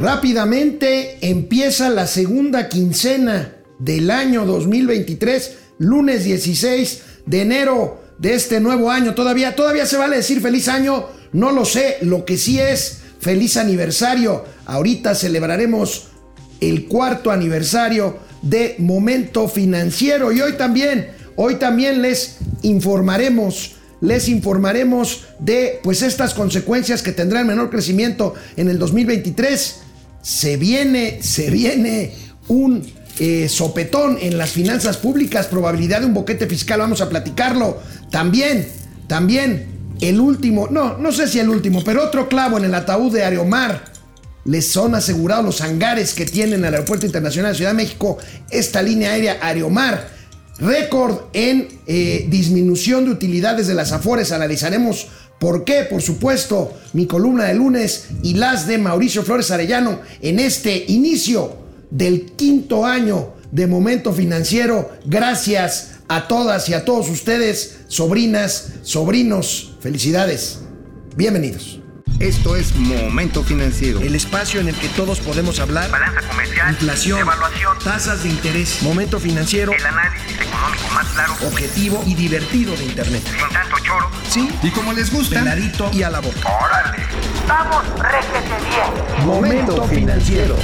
Rápidamente empieza la segunda quincena del año 2023, lunes 16 de enero de este nuevo año. Todavía, todavía se vale decir feliz año, no lo sé. Lo que sí es feliz aniversario. Ahorita celebraremos el cuarto aniversario de Momento Financiero y hoy también, hoy también les informaremos les informaremos de pues estas consecuencias que tendrá el menor crecimiento en el 2023. Se viene, se viene un eh, sopetón en las finanzas públicas, probabilidad de un boquete fiscal, vamos a platicarlo. También, también el último, no, no sé si el último, pero otro clavo en el ataúd de Aeromar. Les son asegurados los hangares que tienen el Aeropuerto Internacional de Ciudad de México, esta línea aérea Aeromar. Récord en eh, disminución de utilidades de las Afores. Analizaremos por qué, por supuesto, mi columna de lunes y las de Mauricio Flores Arellano en este inicio del quinto año de Momento Financiero. Gracias a todas y a todos ustedes, sobrinas, sobrinos. Felicidades. Bienvenidos. Esto es Momento Financiero. El espacio en el que todos podemos hablar. Balanza comercial. Inflación. Evaluación. Tasas de interés. Momento Financiero. El análisis económico más claro. Objetivo y divertido de Internet. Sin tanto choro. Sí. Y como les gusta, Peladito y a la boca. Órale. Vamos, réjete bien. Momento Financiero.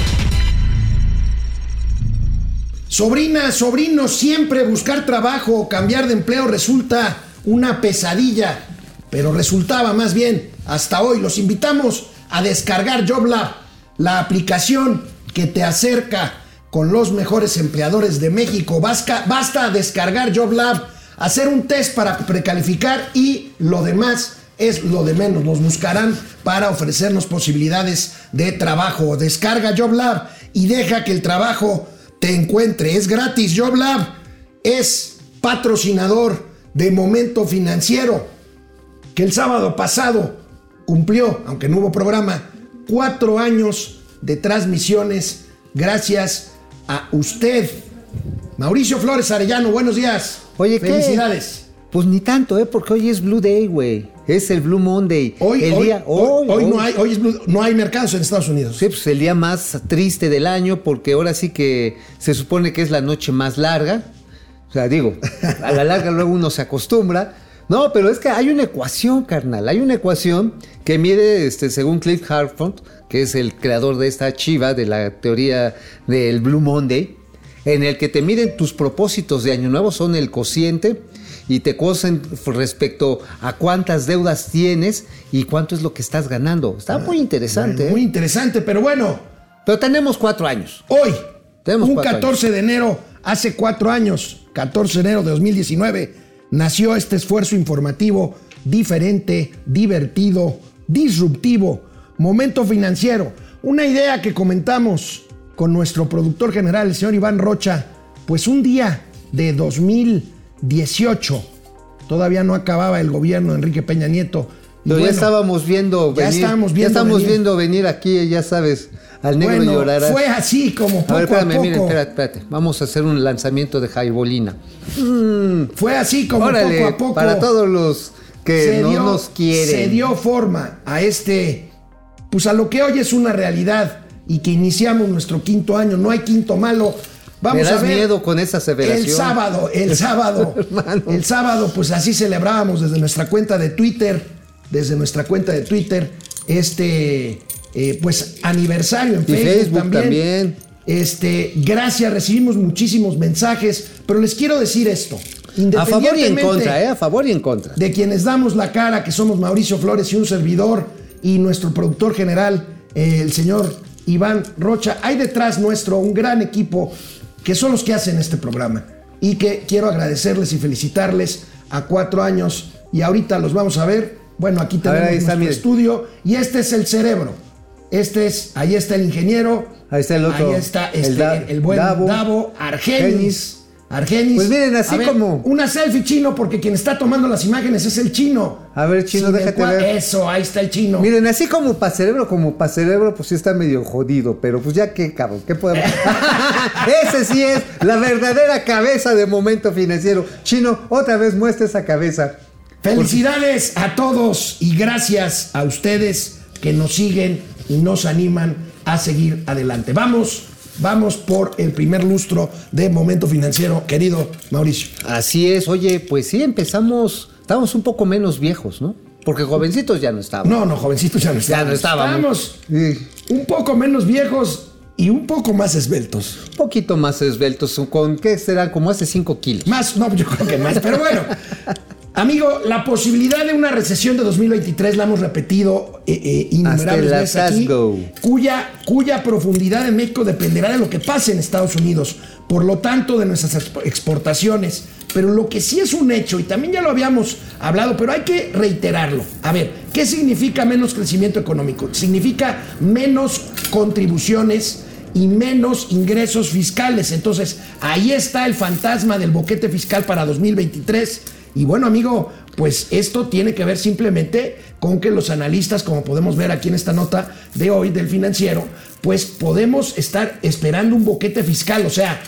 Sobrinas, sobrinos, siempre buscar trabajo o cambiar de empleo resulta una pesadilla, pero resultaba más bien hasta hoy. Los invitamos a descargar JobLab, la aplicación que te acerca con los mejores empleadores de México. Basta, basta descargar JobLab, hacer un test para precalificar y lo demás es lo de menos. Nos buscarán para ofrecernos posibilidades de trabajo. Descarga JobLab y deja que el trabajo te encuentre. Es gratis. JobLab es patrocinador de Momento Financiero, que el sábado pasado cumplió, aunque no hubo programa, cuatro años de transmisiones gracias a usted. Mauricio Flores Arellano, buenos días. Oye, ¿qué? Felicidades. Pues ni tanto, ¿eh? Porque hoy es Blue Day, güey. Es el Blue Monday. Hoy, el hoy, día, hoy- hoy no hay, hoy es blue- no hay mercados en Estados Unidos. Sí, pues el día más triste del año, porque ahora sí que se supone que es la noche más larga. O sea, digo, a la larga luego uno se acostumbra. No, pero es que hay una ecuación, carnal. Hay una ecuación que mide, este, según Cliff Hartford, que es el creador de esta chiva, de la teoría del Blue Monday, en el que te miden tus propósitos de año nuevo, son el cociente y te cosen respecto a cuántas deudas tienes y cuánto es lo que estás ganando. Está muy interesante. Bueno, muy ¿eh? interesante, pero bueno, Pero tenemos cuatro años. hoy, Tenemos un cuatro 14 de enero, hace cuatro años, 14 de enero de 2019, nació este esfuerzo informativo diferente, divertido, disruptivo, momento financiero. Una idea que comentamos con nuestro productor general, el señor Iván Rocha, pues un día de 2018, todavía no acababa el gobierno de Enrique Peña Nieto. Pero ya estábamos viendo ya estábamos ya viendo estamos venir. viendo venir aquí, ya sabes, al negro bueno, fue así como poco a ver, espérame, a poco. mira, espérate, espérate. Vamos a hacer un lanzamiento de Jaibolina. Fue así como Órale, poco a poco. para todos los que no dio- nos quieren. Se dio forma a este, pues a lo que hoy es una realidad y que iniciamos nuestro quinto año. No hay quinto malo. Vamos Me das a ver. miedo con esa aseveración. El sábado, el sábado, el sábado, pues así celebrábamos desde nuestra cuenta de Twitter, desde nuestra cuenta de Twitter, este, eh, pues aniversario en Y Facebook, Facebook también. también. Este, gracias, recibimos muchísimos mensajes, pero les quiero decir esto. A favor y en contra, ¿eh? A favor y en contra. de quienes damos la cara, que somos Mauricio Flores y un servidor, y nuestro productor general, eh, el señor Iván Rocha. Hay detrás nuestro un gran equipo que son los que hacen este programa y que quiero agradecerles y felicitarles a cuatro años y ahorita los vamos a ver. Bueno, aquí ver, tenemos ahí está, nuestro estudio y este es el cerebro. Este es, ahí está el ingeniero. Ahí está el otro, Ahí está el este, Da- el, buen Davo, Davo, Argenis. Argenis. Pues miren, así A ver, como- Una selfie chino, porque quien está tomando las imágenes es el chino. A ver, chino, Sin déjate ver. Eso, ahí está el chino. Miren, así como para cerebro, como para cerebro, pues sí está medio jodido, pero pues ya qué cabrón, ¿qué podemos? Ese sí es la verdadera cabeza de momento financiero. Chino, otra vez muestra esa cabeza. Felicidades a todos y gracias a ustedes que nos siguen y nos animan a seguir adelante. Vamos, vamos por el primer lustro de Momento Financiero, querido Mauricio. Así es, oye, pues sí, empezamos, estábamos un poco menos viejos, ¿no? Porque jovencitos ya no estaban. No, no, jovencitos ya no Ya no estábamos. estábamos. Estábamos un poco menos viejos y un poco más esbeltos. Un poquito más esbeltos, con qué será como hace 5 kilos. Más, no, yo creo que más, pero bueno. Amigo, la posibilidad de una recesión de 2023 la hemos repetido eh, eh, innumerables veces aquí, cuya, cuya profundidad en México dependerá de lo que pase en Estados Unidos, por lo tanto de nuestras expo- exportaciones. Pero lo que sí es un hecho, y también ya lo habíamos hablado, pero hay que reiterarlo. A ver, ¿qué significa menos crecimiento económico? Significa menos contribuciones y menos ingresos fiscales. Entonces, ahí está el fantasma del boquete fiscal para 2023. Y bueno, amigo, pues esto tiene que ver simplemente con que los analistas, como podemos ver aquí en esta nota de hoy del financiero, pues podemos estar esperando un boquete fiscal, o sea,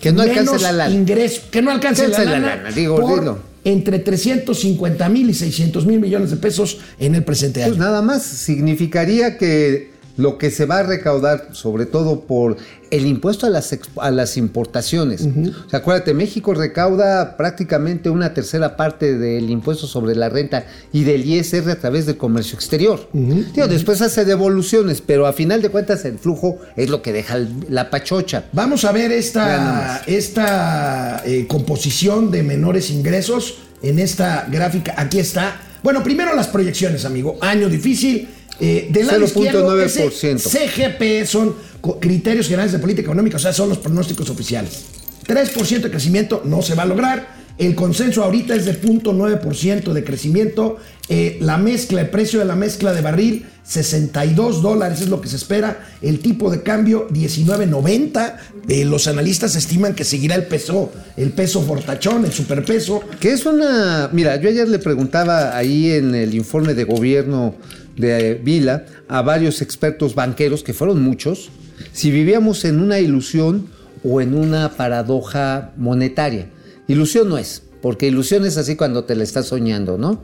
Que no alcance la lana. ingreso, que no alcance la Alcance la lana, lana, digo, por entre 350 mil y 600 mil millones de pesos en el presente año. Pues nada más significaría que lo que se va a recaudar, sobre todo por el impuesto a las, a las importaciones. O sea, acuérdate, México recauda prácticamente una tercera parte del impuesto sobre la renta y del ISR a través del comercio exterior. Digo, después hace devoluciones, pero a final de cuentas el flujo es lo que deja la pachocha. Vamos a ver esta, esta eh, composición de menores ingresos en esta gráfica. Aquí está. Bueno, primero las proyecciones, amigo. Año difícil. Eh, del lado izquierdo, 0.9%. ese CGP son criterios generales de política económica, o sea, son los pronósticos oficiales. 3% de crecimiento no se va a lograr. El consenso ahorita es de 0.9% de crecimiento. Eh, la mezcla, el precio de la mezcla de barril, 62 dólares es lo que se espera. El tipo de cambio, 19.90. Eh, los analistas estiman que seguirá el peso, el peso fortachón, el superpeso. Que es una. Mira, yo ayer le preguntaba ahí en el informe de gobierno de eh, Vila a varios expertos banqueros, que fueron muchos, si vivíamos en una ilusión o en una paradoja monetaria. Ilusión no es, porque ilusión es así cuando te la estás soñando, ¿no?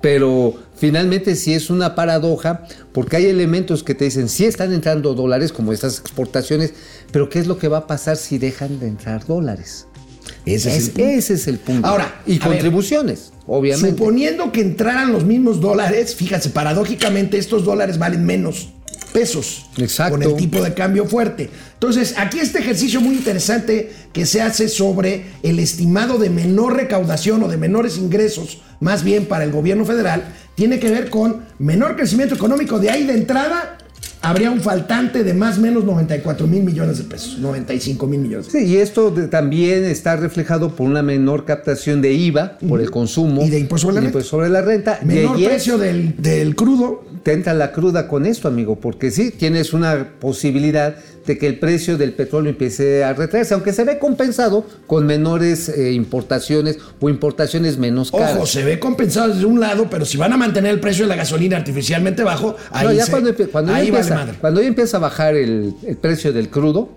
Pero finalmente sí es una paradoja, porque hay elementos que te dicen, sí están entrando dólares, como estas exportaciones, pero ¿qué es lo que va a pasar si dejan de entrar dólares? Ese es el Es- punto. ese es el punto. Ahora, y ver, contribuciones, obviamente. Suponiendo que entraran los mismos dólares, fíjate, paradójicamente estos dólares valen menos pesos Exacto. con el tipo de cambio fuerte. Entonces, aquí este ejercicio muy interesante que se hace sobre el estimado de menor recaudación o de menores ingresos, más bien para el gobierno federal, tiene que ver con menor crecimiento económico. De ahí de entrada habría un faltante de más o menos 94 mil millones de pesos, 95 mil millones. Sí, y esto de- también está reflejado por una menor captación de IVA por el consumo Y de impuesto sobre la renta. impuesto sobre la renta. Menor precio del, del crudo, te entra la cruda con esto, amigo, porque sí, tienes una posibilidad de que el precio del petróleo empiece a retraerse, aunque se ve compensado con menores eh, importaciones o importaciones menos caras. Ojo, se ve compensado desde un lado, pero si van a mantener el precio de la gasolina artificialmente bajo, ahí, No, ya se- cuando, cuando ahí vale empieza, madre. cuando ya empieza a bajar el, el precio del crudo,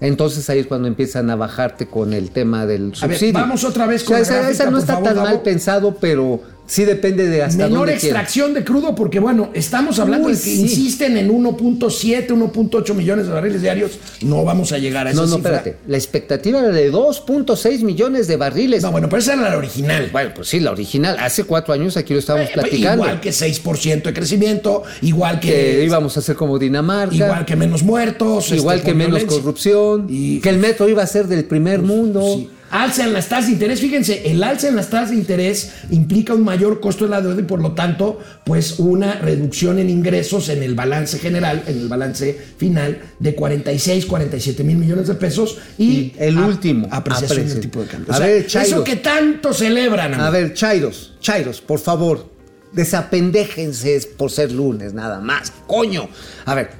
entonces ahí es cuando empiezan a bajarte con el tema del A ver, subsidio. vamos otra vez O con sea, la esa, gráfica, esa no está favor, tan Davo. mal pensado, pero sí depende de hasta Menor dónde quieras. extracción de crudo, porque bueno, estamos hablando Uy, de que sí. insisten en 1.7, 1.8 millones de barriles diarios. No vamos a llegar a esa No, no, cifra. espérate. La expectativa era de 2.6 millones de barriles. No, bueno, pero esa era la original. Bueno, pues sí, la original. Hace cuatro años aquí lo estábamos Eh, platicando. Igual que 6% de crecimiento, igual que, que íbamos a hacer como Dinamarca. igual que menos muertos. igual este, que por menos violencia. corrupción. Y- Que el metro iba a ser del primer mundo. Sí. Alza en las tasas de interés. Fíjense, el alza en las tasas de interés implica un mayor costo de la deuda y por lo tanto, pues una reducción en ingresos en el balance general, en el balance final de 46, 47 mil millones de pesos y, Y el a- último, apreciación del tipo de cambio. A O sea, ver, eso que tanto celebran. A ver, Chairos, Chairos, por favor, desapendéjense por ser lunes, nada más. Coño. A ver,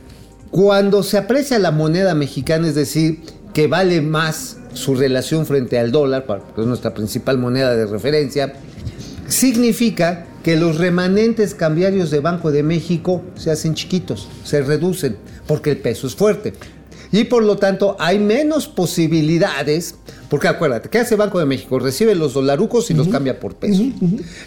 cuando se aprecia la moneda mexicana, es decir, que vale más su relación frente al dólar, porque es nuestra principal moneda de referencia, significa que los remanentes cambiarios de Banco de México se hacen chiquitos, se reducen, porque el peso es fuerte. Y por lo tanto hay menos posibilidades Porque acuérdate, ¿qué hace Banco de México? Recibe los dolarucos y los cambia por pesos.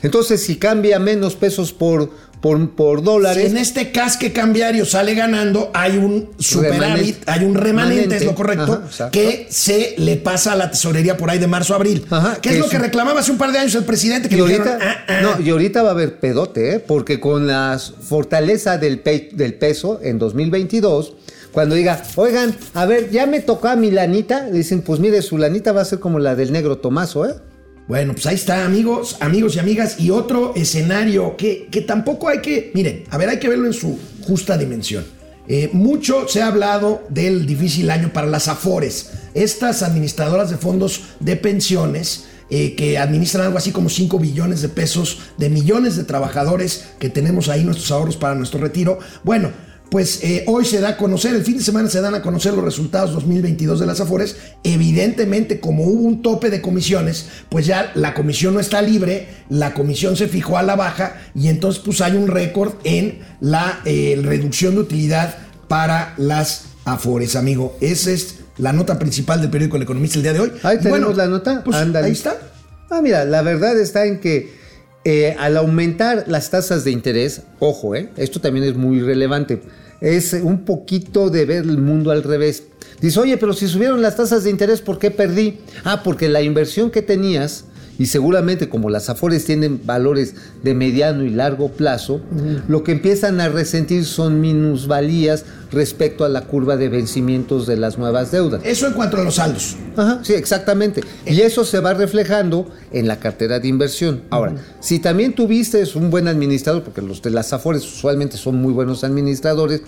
Entonces, si cambia menos pesos por, por, por Si dólares, en este casque cambiario sale ganando, hay un superávit, Remanente. hay un remanente, es lo correcto, Ajá, que se le pasa a la tesorería por ahí de marzo a abril. Ajá, que que es lo que reclamaba hace un par de años el presidente, que Y ahorita, dijeron, "Ah, ah". no, y ahorita va a haber pedote, ¿eh? porque con la fortaleza del, pe- del peso en 2022, cuando diga, oigan, a ver, ya me tocó a mi lanita, dicen, pues mire, su lanita va a ser como la del negro Tomaso, ¿eh? Bueno, pues ahí está, amigos, amigos y amigas. Y otro escenario que, que tampoco hay que. Miren, a ver, hay que verlo en su justa dimensión. Eh, mucho se ha hablado del difícil año para las AFORES, estas administradoras de fondos de pensiones eh, que administran algo así como 5 billones de pesos de millones de trabajadores que tenemos ahí nuestros ahorros para nuestro retiro. Bueno, pues eh, hoy se da a conocer, el fin de semana se dan a conocer los resultados 2022 de las Afores. Evidentemente, como hubo un tope de comisiones, pues ya la comisión no está libre, la comisión se fijó a la baja y entonces pues hay un récord en la eh, reducción de utilidad para las Afores, amigo. Esa es la nota principal del periódico El Economista el día de hoy. Ahí tenemos bueno, la nota. Pues ahí está. Ah, mira, la verdad está en que eh, al aumentar las tasas de interés, ojo, eh, esto también es muy relevante, es un poquito de ver el mundo al revés. Dice, oye, pero si subieron las tasas de interés, ¿por qué perdí? Ah, porque la inversión que tenías, y seguramente como las Afores tienen valores de mediano y largo plazo, lo que empiezan a resentir son minusvalías respecto a la curva de vencimientos de las nuevas deudas. Eso en cuanto a los saldos. Ajá, sí, exactamente. Y eso se va reflejando en la cartera de inversión. Ahora, si también tuviste un buen administrador, porque los de las Afores usualmente son muy buenos administradores,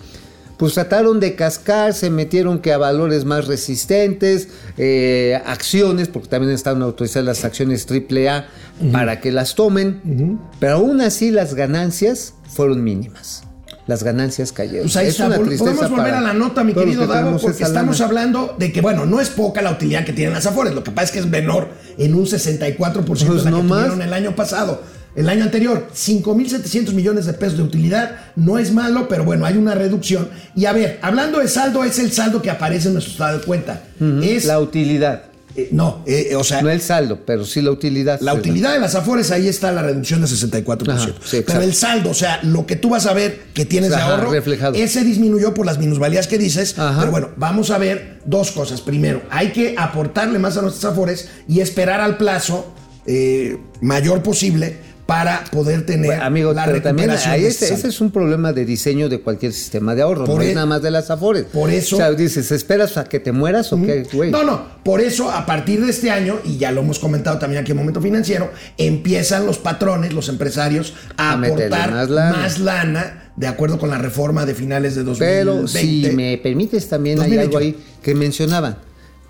pues trataron de cascar, se metieron que a valores más resistentes, eh, acciones, porque también están autorizadas las acciones AAA para que las tomen, pero aún así las ganancias fueron mínimas. Las ganancias cayeron. Pues ahí Es está, una tristeza podemos volver a la nota, mi querido que Davo, porque estamos lana. hablando de que, bueno, no es poca la utilidad que tienen las Afores, lo que pasa es que es menor en un 64% Pues de la no que más. tuvieron el año pasado. El año anterior, 5.700 millones de pesos de utilidad, no es malo, pero bueno, hay una reducción. Y a ver, hablando de saldo, es el saldo que aparece en nuestro estado de cuenta. Es, La utilidad. Eh, no, eh, o sea, No el saldo, pero sí la utilidad. la utilidad de las Afores, ahí está la reducción de 64%. Ajá, sí, Pero el saldo, o sea, lo que tú vas a ver que tienes de ahorro, reflejado. ese disminuyó por las minusvalías que dices. Ajá. Pero bueno, vamos a ver dos cosas. Primero, hay que aportarle más a nuestras Afores y esperar al plazo eh, mayor posible para poder tener Bueno, amigo, la pero también ahí ese, ese es un problema de diseño de cualquier sistema de ahorro, Por no e- es nada más de las afores. por eso- O sea, dices, ¿esperas a que te mueras o qué, güey? No, no, por eso a partir de este año, y ya lo hemos comentado también aquí en Momento Financiero, empiezan los patrones, los empresarios, a, aportar más más lana. de acuerdo con la reforma de finales de 2020. Pero si me permites también hay 2021. algo ahí que mencionaban.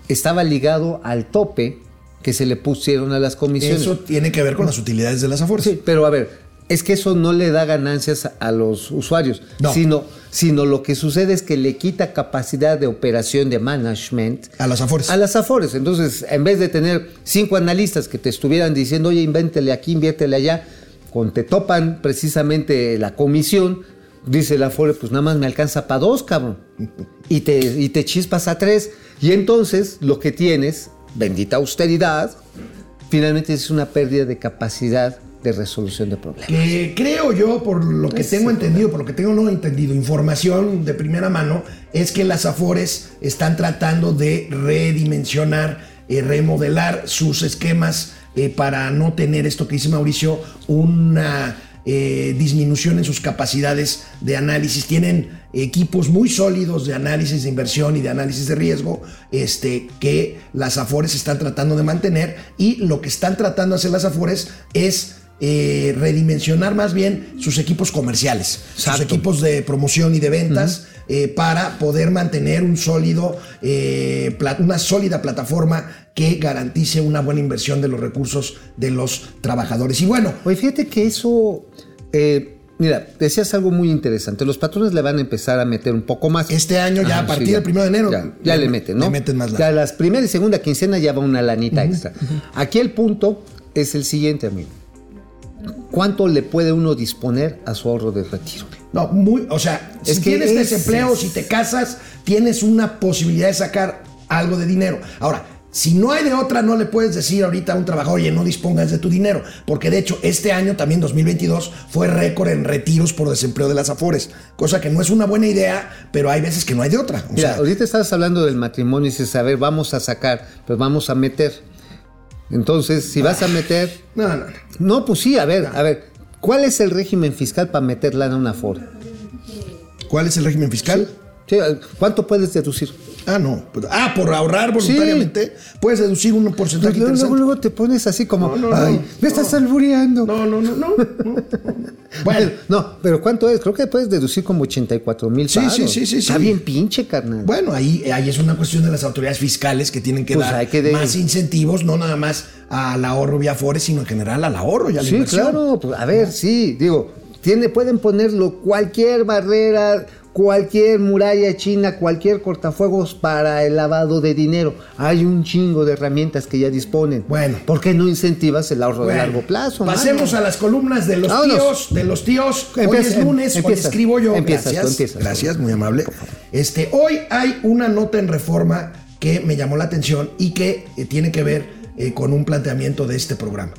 Estaba ligado al tope que se le pusieron a las comisiones. Eso tiene que ver con las utilidades de las Afores. Sí, pero a ver, es que eso no le da ganancias a los usuarios, No. sino, sino lo que sucede es que le quita capacidad de operación de management A las Afores. a las Afores. Entonces, en vez de tener cinco analistas que te estuvieran diciendo, oye, invéntele aquí, inviértele allá, con te topan precisamente la comisión, dice la Afore, pues nada más me alcanza para dos, cabrón. Y te, y te chispas a tres. Y entonces lo que tienes, bendita austeridad, finalmente es una pérdida de capacidad de resolución de problemas. Que creo yo, por lo que tengo entendido, por lo que tengo no entendido, información de primera mano, es que las Afores están tratando de redimensionar, eh, remodelar sus esquemas eh, para no tener esto que dice Mauricio, una eh, disminución en sus capacidades de análisis. Tienen equipos muy sólidos de análisis de inversión y de análisis de riesgo este, que las Afores están tratando de mantener y lo que están tratando de hacer las Afores es eh, redimensionar más bien sus equipos comerciales, sus equipos de promoción y de ventas eh, para poder mantener un sólido, eh, una sólida plataforma que garantice una buena inversión de los recursos de los trabajadores. Y bueno, Oye, fíjate que eso, eh, mira, decías algo muy interesante. Los patrones le van a empezar a meter un poco más. Este año, ya a partir del primero de enero, Ya, ya le- le meten, ¿no? le meten más lana. Ya las primera y segunda quincena ya va una lanita extra. Aquí el punto es el siguiente, amigo. ¿Cuánto le puede uno disponer a su ahorro de retiro? No, muy, o sea, Es si que tienes es- desempleo, si te casas, tienes una posibilidad de sacar algo de dinero. Ahora, Si no hay de otra, no le puedes decir ahorita a un trabajador, oye, no dispongas de tu dinero. Porque de hecho, este año, también 2022, fue récord en retiros por desempleo de las Afores. Cosa que no es una buena idea, pero hay veces que no hay de otra. O Mira, sea, ahorita estás hablando del matrimonio y dices, a ver, vamos a sacar, pues vamos a meter. Entonces, si vas a meter. no, no, no. No, pues sí, a ver, a ver. ¿Cuál es el régimen fiscal para meterla en una Afore? ¿Cuál es el régimen fiscal? Sí, ¿Cuánto puedes deducir? Ah, no. Ah, por ahorrar voluntariamente, puedes deducir un porcentaje Luego, luego, luego te pones así como, No, no, ay, no, me estás albureando. No, no, no, no. no. Bueno, No, pero ¿cuánto es? Creo que puedes deducir como 84 mil Sí, sí, sí, sí, Está sí. bien pinche, carnal. Bueno, ahí, ahí es una cuestión de las autoridades fiscales que tienen que Pues dar hay que de- más incentivos, no nada más al ahorro vía Afores, sino en general al ahorro y a la Sí, inversión. claro, pues, a ver, sí, digo, tiene, pueden ponerlo cualquier barrera, cualquier muralla china, cualquier cortafuegos para el lavado de dinero. Hay un chingo de herramientas que ya disponen. Bueno. ¿por qué no incentivas el ahorro de Bueno, largo plazo? Pasemos mano? a las columnas de los Vámonos. tíos, de los tíos. hoy es lunes, hoy escribo yo. empiezas, Gracias, tú empiezas. gracias, muy amable. Este, hoy hay una nota en Reforma que me llamó la atención y que eh, tiene que ver eh, con un planteamiento de este programa.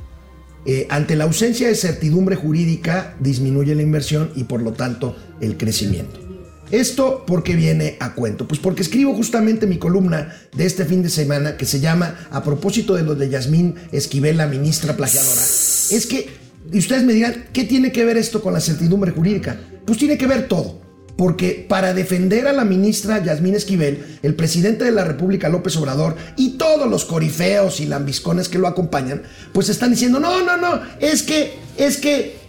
Eh, ante la ausencia de certidumbre jurídica, disminuye la inversión y por lo tanto el crecimiento. Esto porque viene a cuento, pues porque escribo justamente mi columna de este fin de semana que se llama A propósito de lo de Yasmín Esquivel, la ministra plagiadora. Es que, y ustedes me dirán, ¿qué tiene que ver esto con la certidumbre jurídica? Pues tiene que ver todo. Porque para defender a la ministra Yasmín Esquivel, el presidente de la República López Obrador y todos los corifeos y lambiscones que lo acompañan, pues están diciendo, no, no, no, es que, es que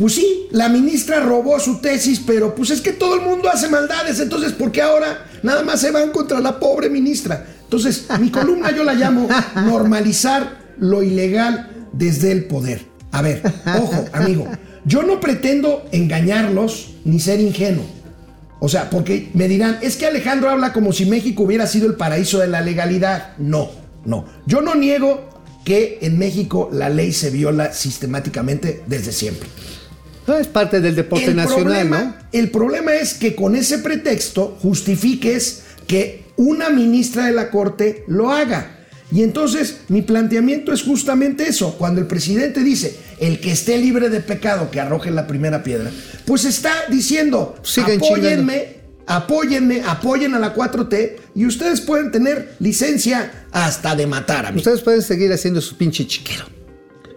pues sí, la ministra robó su tesis, pero pues es que todo el mundo hace maldades, entonces ¿por qué ahora nada más se van contra la pobre ministra? Entonces, mi columna yo la llamo normalizar lo ilegal desde el poder. A ver, ojo, amigo, yo no pretendo engañarlos ni ser ingenuo. O sea, porque me dirán, es que Alejandro habla como si México hubiera sido el paraíso de la legalidad. No, no. Yo no niego que en México la ley se viola sistemáticamente desde siempre. No, es parte del deporte El nacional, problema, ¿no? el problema es que con ese pretexto justifiques que una ministra de la Corte lo haga. Y entonces mi planteamiento es justamente eso. Cuando el presidente dice, el que esté libre de pecado, que arroje la primera piedra, pues está diciendo, Sigan apóyenme, apóyenme, apoyen a la 4T y ustedes pueden tener licencia hasta de matar a mí. Ustedes pueden seguir haciendo su pinche chiquero.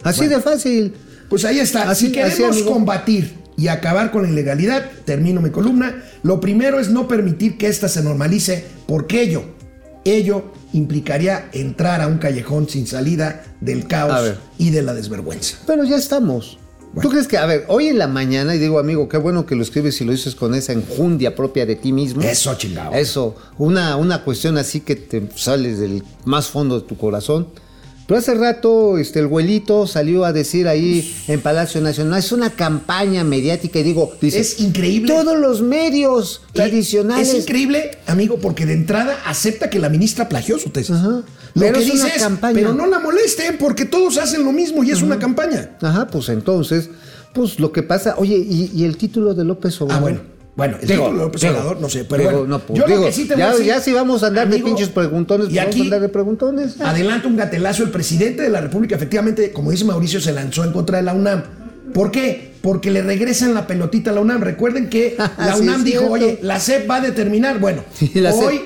Así de fácil. Pues ahí está. Así- si queremos así, combatir y acabar con la ilegalidad, termino mi columna. Lo primero es no permitir que ésta se normalice, porque ello, ello implicaría entrar a un callejón sin salida del caos y de la desvergüenza. Pero ya estamos. ¿Tú crees que, a ver, hoy en la mañana, y digo, amigo, qué bueno que lo escribes y lo dices con esa enjundia propia de ti mismo? Eso, chingado. Eso, una, una cuestión así que te sales del más fondo de tu corazón. Pero hace rato este, el güelito salió a decir ahí en Palacio Nacional, es una campaña mediática y digo, dice, Es increíble. Todos los medios tradicionales. Es increíble, amigo, porque de entrada acepta que la ministra plagió su tesis. Ajá. Lo Pero que es dice una es, campaña. pero no la molesten porque todos hacen lo mismo y es una campaña. Ajá, pues entonces, pues lo que pasa, oye, ¿y, y el título de López Obrador? Ah, bueno. Bueno, el Digo, título López digo, Obrador, no sé, pero digo, bueno. no, pues, yo lo que sí te voy ya, a decir, ya si vamos a andar amigo, de pinches preguntones, y vamos aquí- a andar de preguntones. Adelanta un gatelazo. El presidente de la República, efectivamente, como dice Mauricio, se lanzó en contra de la UNAM. ¿Por qué? Porque le regresan la pelotita a la UNAM. Recuerden que la Sí, UNAM dijo, oye, la SEP va a determinar. Bueno, Sí, la SEP. hoy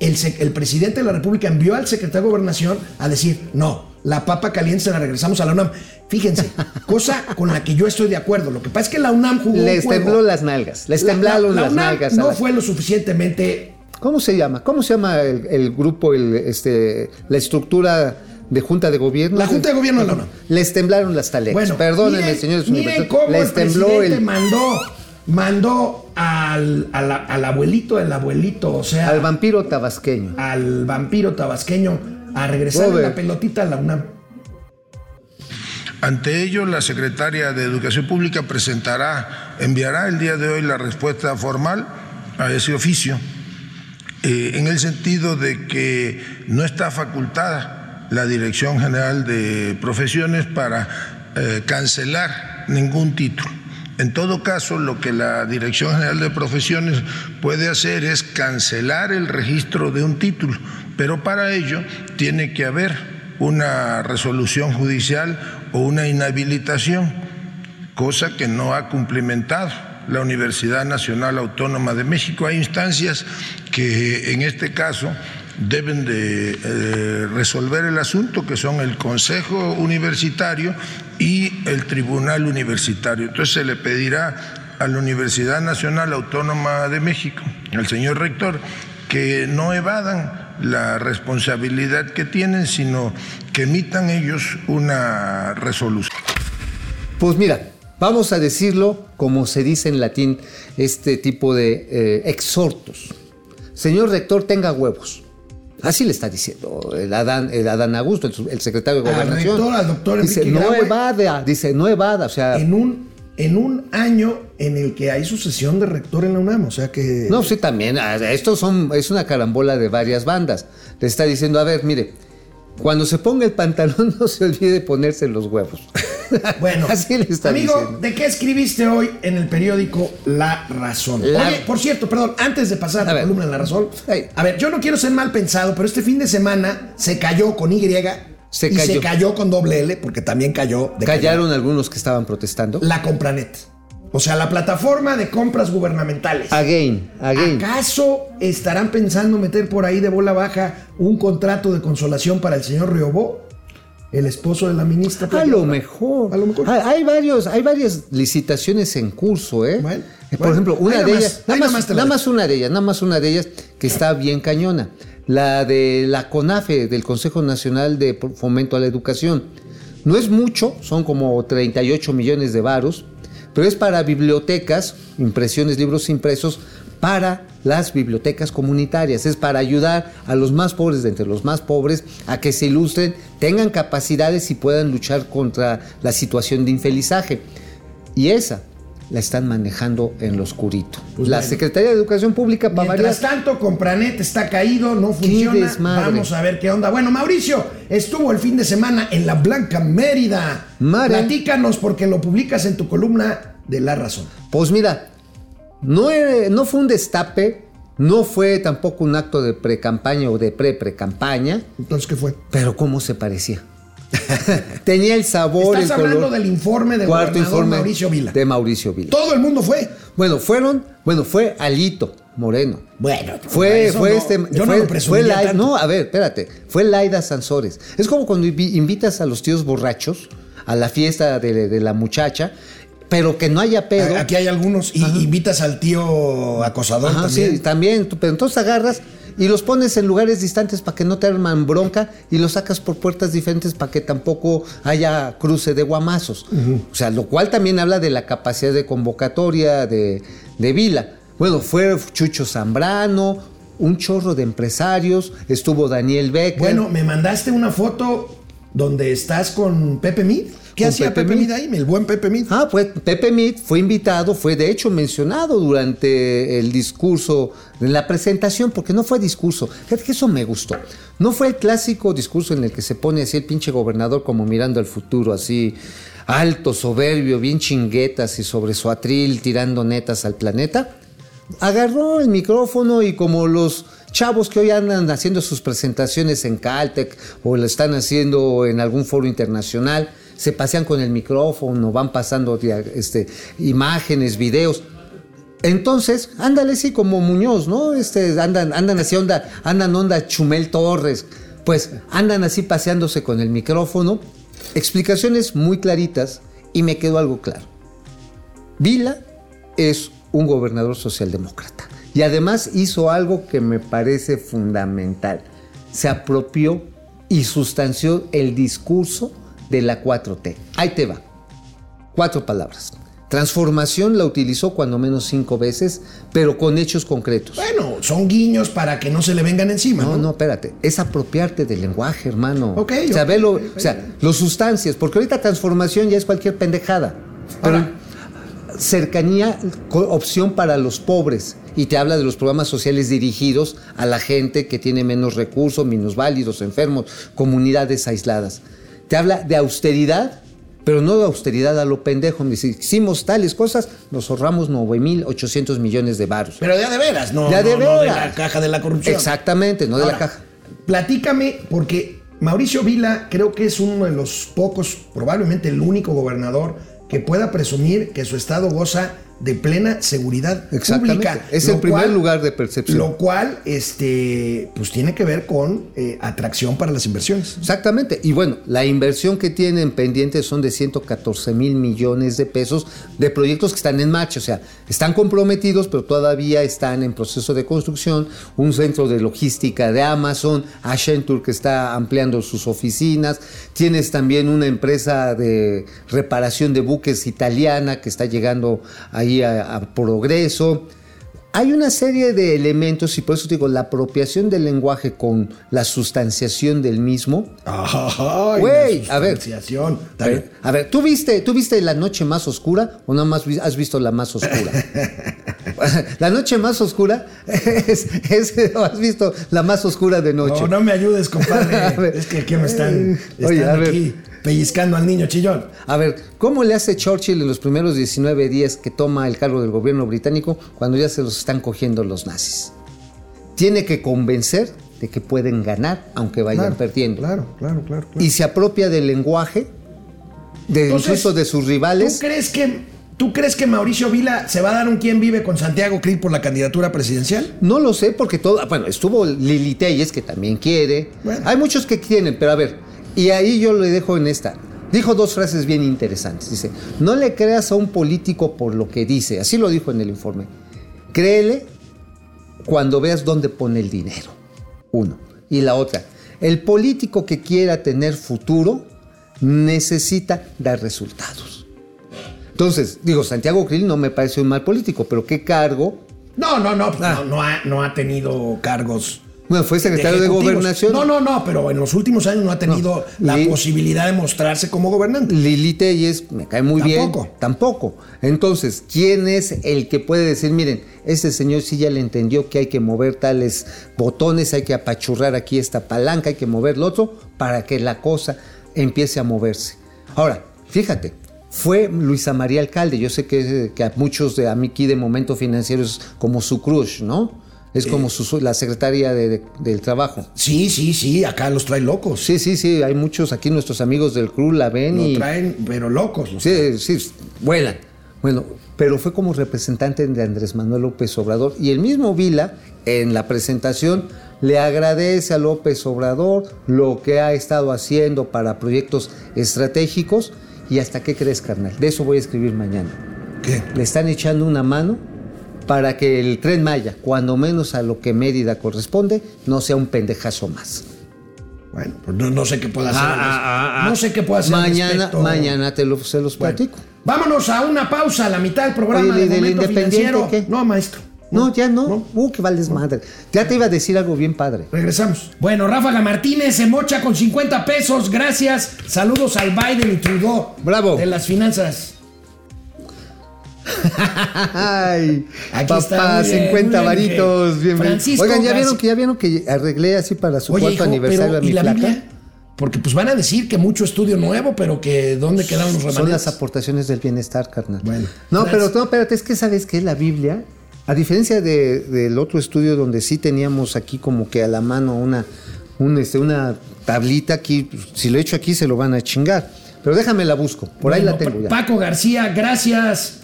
el, el presidente de la República envió al secretario de Gobernación a decir, no, la papa caliente se la regresamos a la UNAM. Fíjense, cosa con la que yo estoy de acuerdo. Lo que pasa es que la UNAM jugó Les un juego. tembló las nalgas, les La- temblaron la las UNAM nalgas. No las- fue lo suficientemente ¿Cómo se llama? ¿Cómo se llama el, el grupo, el, este, la estructura de Junta de Gobierno? La Junta de Gobierno de la UNAM. Les temblaron las talegas. Bueno, Perdónenme, miren- señores miren cómo Les el tembló presidente el, mandó, mandó al, al, al abuelito del abuelito, o sea, al vampiro tabasqueño. al vampiro tabasqueño a regresar Robert. la pelotita a la UNAM. Ante ello, la secretaria de Educación Pública presentará, enviará el día de hoy la respuesta formal a ese oficio, eh, en el sentido de que no está facultada la Dirección General de Profesiones para eh, cancelar ningún título. En todo caso, lo que la Dirección General de Profesiones puede hacer es cancelar el registro de un título, pero para ello tiene que haber una resolución judicial o una inhabilitación, cosa que no ha cumplimentado la Universidad Nacional Autónoma de México. Hay instancias que en este caso deben de eh, resolver el asunto, que son el Consejo Universitario y el Tribunal Universitario. Entonces se le pedirá a la Universidad Nacional Autónoma de México, al señor rector, que no evadan la responsabilidad que tienen, sino que emitan ellos una resolución. Pues mira, vamos a decirlo como se dice en latín, este tipo de eh, exhortos. Señor rector, tenga huevos. Así le está diciendo el Adán, el Adán Augusto, el, secretario de Al Gobernación. rector, al doctor dice, no evada, dice, no evada, o sea, En un, en un año en el que hay sucesión de rector en la UNAM, o sea que... No, sí, también. ah, Estos son, es una carambola de varias bandas. Le está diciendo, a ver, mire, cuando se ponga el pantalón, no se olvide de ponerse los huevos. Bueno, así le está amigo, diciendo. ¿de qué escribiste hoy en el periódico La Razón? La- Oye, por cierto, perdón, antes de pasar a la columna en La Razón, a ver, yo no quiero ser mal pensado, pero este fin de semana se cayó con Y Se y se cayó. cayó con doble L, porque también cayó de Callaron algunos que estaban protestando. la Compranet. O sea, la plataforma de compras gubernamentales. Again, again. ¿Acaso estarán pensando meter por ahí de bola baja un contrato de consolación para el señor Riobó, el esposo de la ministra? A lo mejor. A lo mejor. Hay, varios, hay varias licitaciones en curso, ¿eh? Bueno, Eh, Por bueno, ejemplo, una de ellas, nada más, nada más una de ellas, nada más una de ellas que está bien cañona. La de la CONAFE, del Consejo Nacional de Fomento a la Educación. No es mucho, son como 38 millones de varos, pero es para bibliotecas, impresiones, libros impresos, para las bibliotecas comunitarias. Es para ayudar a los más pobres de entre los más pobres a que se ilustren, tengan capacidades y puedan luchar contra la situación de infelizaje. Y esa la están manejando en lo oscurito. Pues la bueno. Secretaría de Educación Pública, para Mientras tanto, Compranet está caído, no funciona. Vamos a ver qué onda. Bueno, Mauricio estuvo el fin de semana en la Blanca Mérida. Mare. Platícanos porque lo publicas en tu columna de La Razón. Pues mira, no, no fue un destape, no fue tampoco un acto de pre-campaña o de pre-pre-campaña, Entonces, ¿qué fue? pero cómo se parecía. Tenía el sabor, Estás el hablando color. del informe del Cuarto gobernador informe Mauricio Vila. de Mauricio Vila. Todo el mundo fue. Bueno, fueron, bueno, fue Alito Moreno. Bueno, Fue, fue no- este. Yo fue, no lo fue. No, a ver, espérate. Fue Laida Sansores. Es como cuando invi- invitas a los tíos borrachos a la fiesta de, de la muchacha, pero que no haya pedo. Aquí hay algunos y invitas al tío acosador Ajá, también. sí, también. Pero entonces agarras y los pones en lugares distantes para que no te arman bronca y los sacas por puertas diferentes para que tampoco haya cruce de guamazos. O sea, lo cual también habla de la capacidad de convocatoria de, de Vila. Bueno, fue Chucho Zambrano, un chorro de empresarios, estuvo Daniel Becker. Bueno, me mandaste una foto donde estás con Pepe Mid. ¿Qué hacía Pepe Pepe, Mid? Mid ahí? El buen Pepe Mid. Ah, pues Pepe Mit fue invitado, fue de hecho mencionado durante el discurso, en la presentación, porque no fue discurso. Fíjate que eso me gustó. No fue el clásico discurso en el que se pone así el pinche gobernador como mirando al futuro, así alto, soberbio, bien chinguetas y sobre su atril tirando netas al planeta. Agarró el micrófono y como los chavos que hoy andan haciendo sus presentaciones en Caltech o lo están haciendo en algún foro internacional, se pasean con el micrófono, van pasando este, imágenes, videos. Entonces, ándale así como Muñoz, ¿no? Este, andan, andan así onda, andan onda Chumel Torres, pues andan así paseándose con el micrófono. Explicaciones muy claritas y me quedó algo claro. Vila es un gobernador socialdemócrata y además hizo algo que me parece fundamental. Se apropió y sustanció el discurso de la 4T. Ahí te va. Cuatro palabras. Transformación la utilizó cuando menos cinco veces, pero con hechos concretos. Bueno, son guiños para que no se le vengan encima, ¿no? No, no, espérate. Es apropiarte del lenguaje, hermano. Ok, o sea, ok, velo, ok, o sea, los sustancias, porque ahorita transformación ya es cualquier pendejada. Pero Ahora. Cercanía, opción para los pobres. Y te habla de los programas sociales dirigidos a la gente que tiene menos recursos, minusválidos, enfermos, comunidades aisladas. Te habla de austeridad, pero no de austeridad a lo pendejo. Dice, hicimos tales cosas, nos ahorramos 9.800 millones de varos. Pero ya de veras, no, Ya de no, no de veras. la caja de la corrupción. Exactamente, no de Ahora, la caja. platícame, porque Mauricio Vila creo que es uno de los pocos, probablemente el único gobernador que pueda presumir que su estado goza de plena seguridad Exactamente. pública. Es el primer lugar de percepción. Lo cual, este, pues tiene que ver con eh, atracción para las inversiones. Exactamente. Y bueno, la inversión que tienen pendientes son de 114 mil millones de pesos de proyectos que están en marcha. O sea, están comprometidos, pero todavía están en proceso de construcción. Un centro de logística de Amazon, Accenture que está ampliando sus oficinas. Tienes también una empresa de reparación de buques italiana que está llegando ahí a, a progreso. Hay una serie de elementos y por eso digo, la apropiación del lenguaje con la sustanciación del mismo. Ay, Güey, la a ver. sustanciación. A ver, a ver, ¿tú viste, ¿tú viste la noche más oscura o nada más has visto la más oscura? la noche más oscura es, es- ¿o has visto la más oscura de noche. No, no me ayudes, compadre. es que aquí me están, Oye, están a ver. aquí pellizcando al niño chillón. A ver, ¿cómo le hace Churchill en los primeros 19 días que toma el cargo del gobierno británico cuando ya se los están cogiendo los nazis? Tiene que convencer de que pueden ganar aunque vayan Claro, perdiendo. Claro, claro, claro. claro. Y se apropia del lenguaje, de Entonces, incluso de sus ¿Tú rivales. crees que tú crees que Mauricio Vila se va a dar un quién vive con Santiago Krill por la candidatura presidencial? No lo sé porque todo, bueno, estuvo Lili Telles que también quiere. Bueno. Hay muchos que quieren, pero a ver, y ahí yo le dejo en esta. Dijo dos frases bien interesantes. Dice, no le creas a un político por lo que dice. Así lo dijo en el informe. Créele cuando veas dónde pone el dinero. Uno. Y la otra, el político que quiera tener futuro necesita dar resultados. Entonces, digo, Santiago Krill no me parece un mal político, pero ¿qué cargo No, no, no, pues, Ah. no, no ha, no ha tenido cargos. Bueno, fue secretario de. Gobernación. No, no, no, pero en los últimos años no ha tenido No. la Li- posibilidad de mostrarse como gobernante. Lili Telles me cae muy Tampoco. bien. Tampoco. Entonces, ¿quién es el que puede decir, miren, este señor sí ya le entendió que hay que mover tales botones, hay que apachurrar aquí esta palanca, hay que mover lo otro para que la cosa empiece a moverse? Ahora, fíjate, fue Luisa María Alcalde. Yo sé que, que a muchos de a mí aquí de Momento Financiero es como su crush, ¿no? Es como su- la secretaria de- de- del trabajo. Sí, sí, sí, acá los trae locos. Sí, sí, sí, hay muchos aquí, nuestros amigos del CRU la ven Lo y... traen, pero locos. los Sí, sí, vuelan. Bueno, pero fue como representante de Andrés Manuel López Obrador y el mismo Vila en la presentación le agradece a López Obrador lo que ha estado haciendo para proyectos estratégicos y hasta qué crees, carnal. De eso voy a escribir mañana. ¿Qué? Le están echando una mano para que el tren Maya, cuando menos a lo que Mérida corresponde, no sea un pendejazo más. Bueno, pues no, no sé qué pueda hacer. Ah, ah, ah, no sé qué pueda hacer. al Mañana, respecto. mañana te lo, se los Bueno, platico. vámonos a una pausa, a la mitad del programa Oye, de ¿del Independiente qué? No, maestro. No, ya no. Uh, que vales madre. Ya te iba a decir algo bien padre. Regresamos. Bueno, Ráfaga Martínez se mocha con 50 pesos. Gracias. Saludos al Biden y Trudeau. Bravo. De las finanzas. Ay, Aquí papá, muy bien, 50 muy bien, varitos, bienvenido. Francisco Oigan, ¿ya vieron que ya vieron que arreglé así para su Oye, cuarto hijo, aniversario pero, a mi ¿y la placa? Biblia? Porque pues van a decir que mucho estudio nuevo, pero que ¿dónde quedaron los Son remanentes? las aportaciones del bienestar, carnal. Bueno, no, gracias. pero no, espérate, es que sabes que la Biblia, a diferencia de- del otro estudio donde sí teníamos aquí como que a la mano una, un, este, una tablita aquí, pues, si lo echo aquí se lo van a chingar. Pero déjame la busco, por ahí la tengo ya. Paco García, gracias.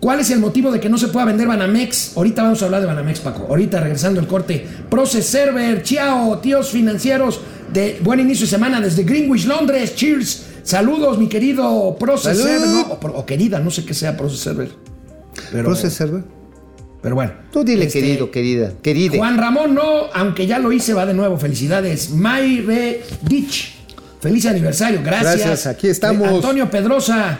¿Cuál es el motivo de que no se pueda vender Banamex? Ahorita vamos a hablar de Banamex, Paco. Ahorita regresando el corte. Process Server, Chiao, tíos financieros de buen inicio de semana desde Greenwich, Londres. Cheers. Saludos, mi querido Process Salud. Server. No, o, o querida, no sé qué sea Process Server. Pero, Process Server. pero bueno. Tú dile Este, querido, querida, queride. Juan Ramón, no, aunque ya lo hice, va de nuevo. Felicidades. Mayre Ditch. Feliz aniversario, gracias. Gracias, aquí estamos. Antonio Pedrosa.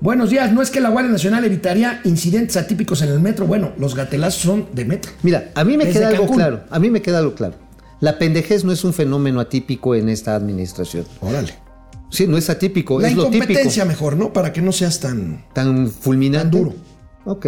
Buenos días. No es que la Guardia Nacional evitaría incidentes atípicos en el metro. Bueno, los gatelazos son de metro. Mira, a mí me Desde queda algo claro. A mí me queda algo claro. La pendejez no es un fenómeno atípico en esta administración. Órale. Sí, no es atípico, La es lo típico. incompetencia mejor, ¿no? Para que no seas tan... Tan fulminante. Tan duro. Ok.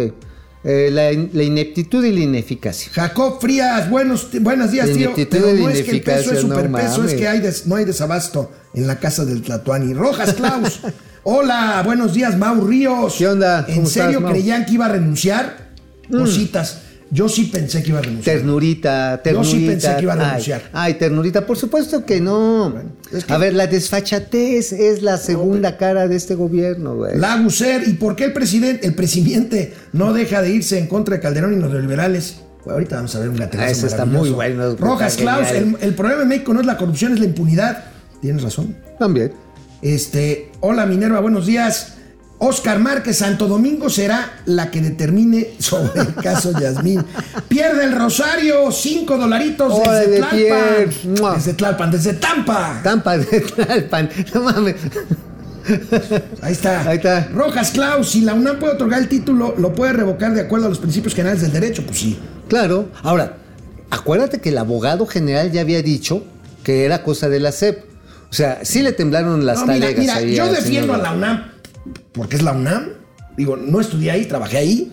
Eh, la, in- la ineptitud y la ineficacia. Jacob Frías, buenos, buenos días, La tío. Pero y no es que el peso es no superpeso, es mames. que hay des- no hay desabasto en la casa del Tlatuani. Rojas Klaus. Hola, buenos días, Mau Ríos. ¿Qué onda? ¿En ¿Cómo serio estás, creían que iba a renunciar? Mm. Cositas. Yo sí pensé que iba a renunciar. Ternurita, Yo ternurita. sí pensé que iba a renunciar. Ay, ternurita, por supuesto que no. es que- A ver, la desfachatez es la segunda cara de este gobierno, güey. Laguser, ¿y por qué el presidente, el presidente no deja de irse en contra de Calderón y los neoliberales? Bueno, ahorita vamos a ver un gatelazo Ah, ese está muy bueno, Rojas Klaus, el, el problema en México no es la corrupción, es la impunidad. Tienes razón. También. Este, hola Minerva, buenos días. Oscar Márquez, Santo Domingo será la que determine sobre el caso Yasmín. Pierde el Rosario, cinco dolaritos desde Órale, Tlalpan. Desde Tlalpan, desde Tampa. Tampa de Tlalpan. No mames. Ahí está. Ahí está. Rojas Klaus, si la UNAM puede otorgar el título, ¿lo puede revocar de acuerdo a los principios generales del derecho? Pues sí. Claro. Ahora, acuérdate que el abogado general ya había dicho que era cosa de la SEP. O sea, sí le temblaron las No, mira, talegas mira, ahí yo defiendo a la UNAM porque es la UNAM. Digo, no estudié ahí, trabajé ahí.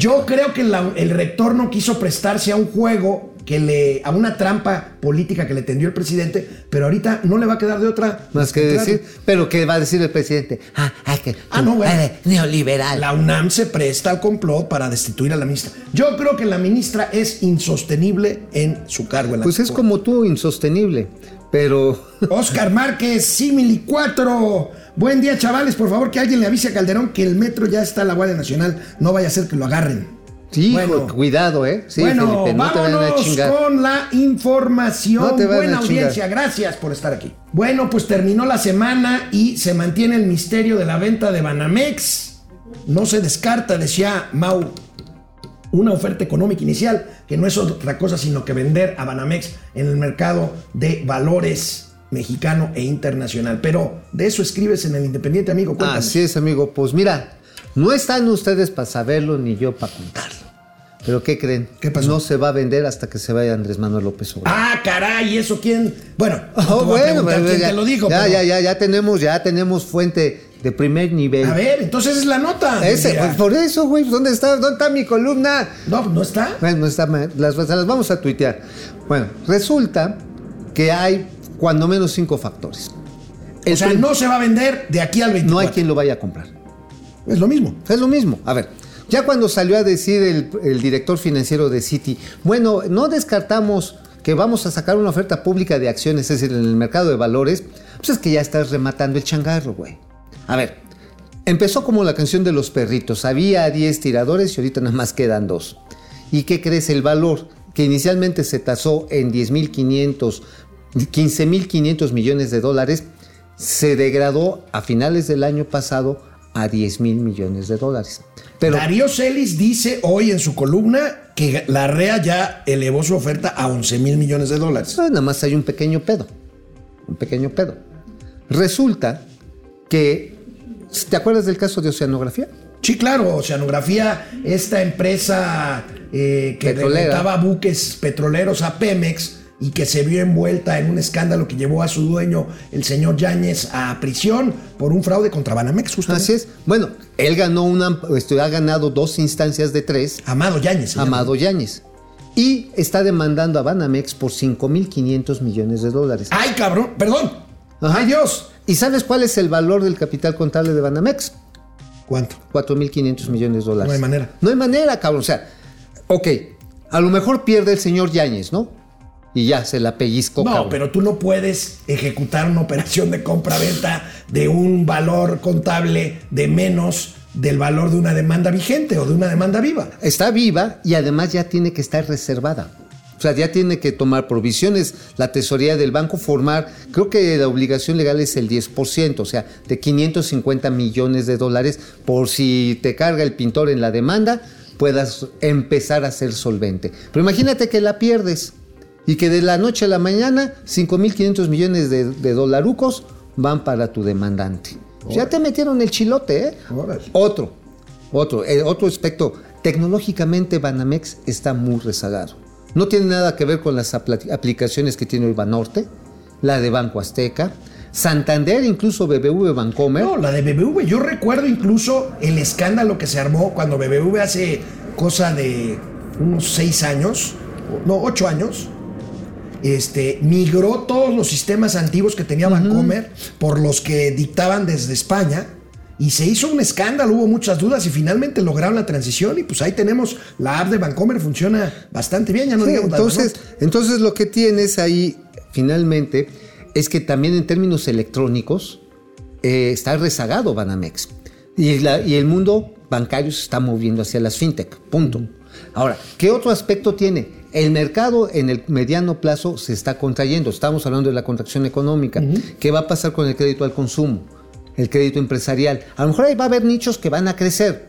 Yo creo que la- el rector no quiso prestarse a un juego que le a una trampa política que le tendió el presidente, pero ahorita no le va a quedar de otra Más que entrar. decir, pero ¿qué va a decir el presidente? Ah, que Ah, no, bueno. ay, neoliberal. La UNAM se presta al complot para destituir a la ministra. Yo creo que la ministra es insostenible en su cargo. En la Pues es como tú, insostenible. Pero Oscar Márquez, Simili 4. Buen día, chavales. Por favor, que alguien le avise a Calderón que el metro ya está en la Guardia Nacional. No vaya a ser que lo agarren. Sí, Bueno. cuidado, ¿eh? Sí, bueno, Felipe, no te a chingar. con la información. No te vayan Buena a audiencia, gracias por estar aquí. Bueno, pues terminó la semana y se mantiene el misterio de la venta de Banamex. No se descarta, decía Mau, una oferta económica inicial, que no es otra cosa sino que vender a Banamex en el mercado de valores mexicano e internacional. Pero de eso escribes en el Independiente, amigo. Cuéntanos. Así es, amigo. Pues mira, no están ustedes para saberlo ni yo para contarlo. Pero ¿qué creen? ¿Qué pasó? No se va a vender hasta que se vaya Andrés Manuel López Obrador. Ah, caray, ¿eso quién? Bueno, no te Oh, voy a preguntar quién ya, te lo dijo. Ya, pero- ya, ya, ya tenemos, ya tenemos fuente de primer nivel. A ver, entonces es la nota. Ese, pues, por eso, güey, ¿dónde está? ¿Dónde está mi columna? No, no está. Bueno, no está. Las, vamos a tuitear. Bueno, resulta que hay cuando menos cinco factores. El o sea, no se va a vender de aquí al 24. no hay quien lo vaya a comprar. Es lo mismo. Es lo mismo. A ver, ya cuando salió a decir el, el director financiero de Citi, bueno, no descartamos que vamos a sacar una oferta pública de acciones, es decir, en el mercado de valores, pues es que ya estás rematando el changarro, güey. A ver, empezó como la canción de los perritos. Había 10 tiradores y ahorita nada más quedan dos. ¿Y qué crees? El valor que inicialmente se tasó en 10.500, 15.500 millones de dólares, se degradó a finales del año pasado a 10 mil millones de dólares. Pero Darío Celis dice hoy en su columna que la REA ya elevó su oferta a 11 mil millones de dólares. pues, nada más hay un pequeño pedo. Un pequeño pedo. Resulta que. ¿Te acuerdas del caso de Oceanografía? Sí, claro, Oceanografía, esta empresa eh, que rentaba buques petroleros a Pemex y que se vio envuelta en un escándalo que llevó a su dueño, el señor Yáñez, a prisión por un fraude contra Banamex, justamente. Así es. Bueno, él ganó una. Este, ha ganado dos instancias de tres. Amado Yáñez. Amado Yáñez. Y está demandando a Banamex por 5.500 millones de dólares. Ay, cabrón, perdón. Ajá. Ay, Dios. ¿Y sabes cuál es el valor del capital contable de Banamex? ¿Cuánto? 4.500 millones de dólares. No hay manera. No hay manera, cabrón. O sea, ok, a lo mejor pierde el señor Yáñez, ¿no? Y ya se la pellizcó, No, cabrón. pero tú no puedes ejecutar una operación de compra-venta de un valor contable de menos del valor de una demanda vigente o de una demanda viva. Está viva y además ya tiene que estar reservada. Sea, ya tiene que tomar provisiones, la tesorería del banco formar, creo que la obligación legal es el 10%, o sea, de 550 millones de dólares por si te carga el pintor en la demanda, puedas empezar a ser solvente. Pero imagínate que la pierdes y que de la noche a la mañana 5.500 millones de, de dolarucos van para tu demandante. Ya te metieron el chilote, ¿eh? Otro, otro, eh, otro aspecto. Tecnológicamente Banamex está muy rezagado. No tiene nada que ver con las aplicaciones que tiene hoy Banorte, la de Banco Azteca, Santander, incluso BBV Bancomer. No, la de BBV. Yo recuerdo incluso el escándalo que se armó cuando BBV hace cosa de unos seis años, no, ocho años, este, migró todos los sistemas antiguos que tenía Bancomer por los que dictaban desde España y se hizo un escándalo, hubo muchas dudas y finalmente lograron la transición y pues ahí tenemos la app de Vancomer, funciona bastante bien, ya no Sí, digamos entonces, entonces lo que tienes ahí finalmente es que también en términos electrónicos eh, está rezagado Banamex. Y, la- y el mundo bancario se está moviendo hacia las fintech. Punto. Ahora, ¿qué otro aspecto tiene? El mercado en el mediano plazo se está contrayendo. Estamos hablando de la contracción económica. ¿Qué va a pasar con el crédito al consumo? El crédito empresarial. A lo mejor ahí va a haber nichos que van a crecer.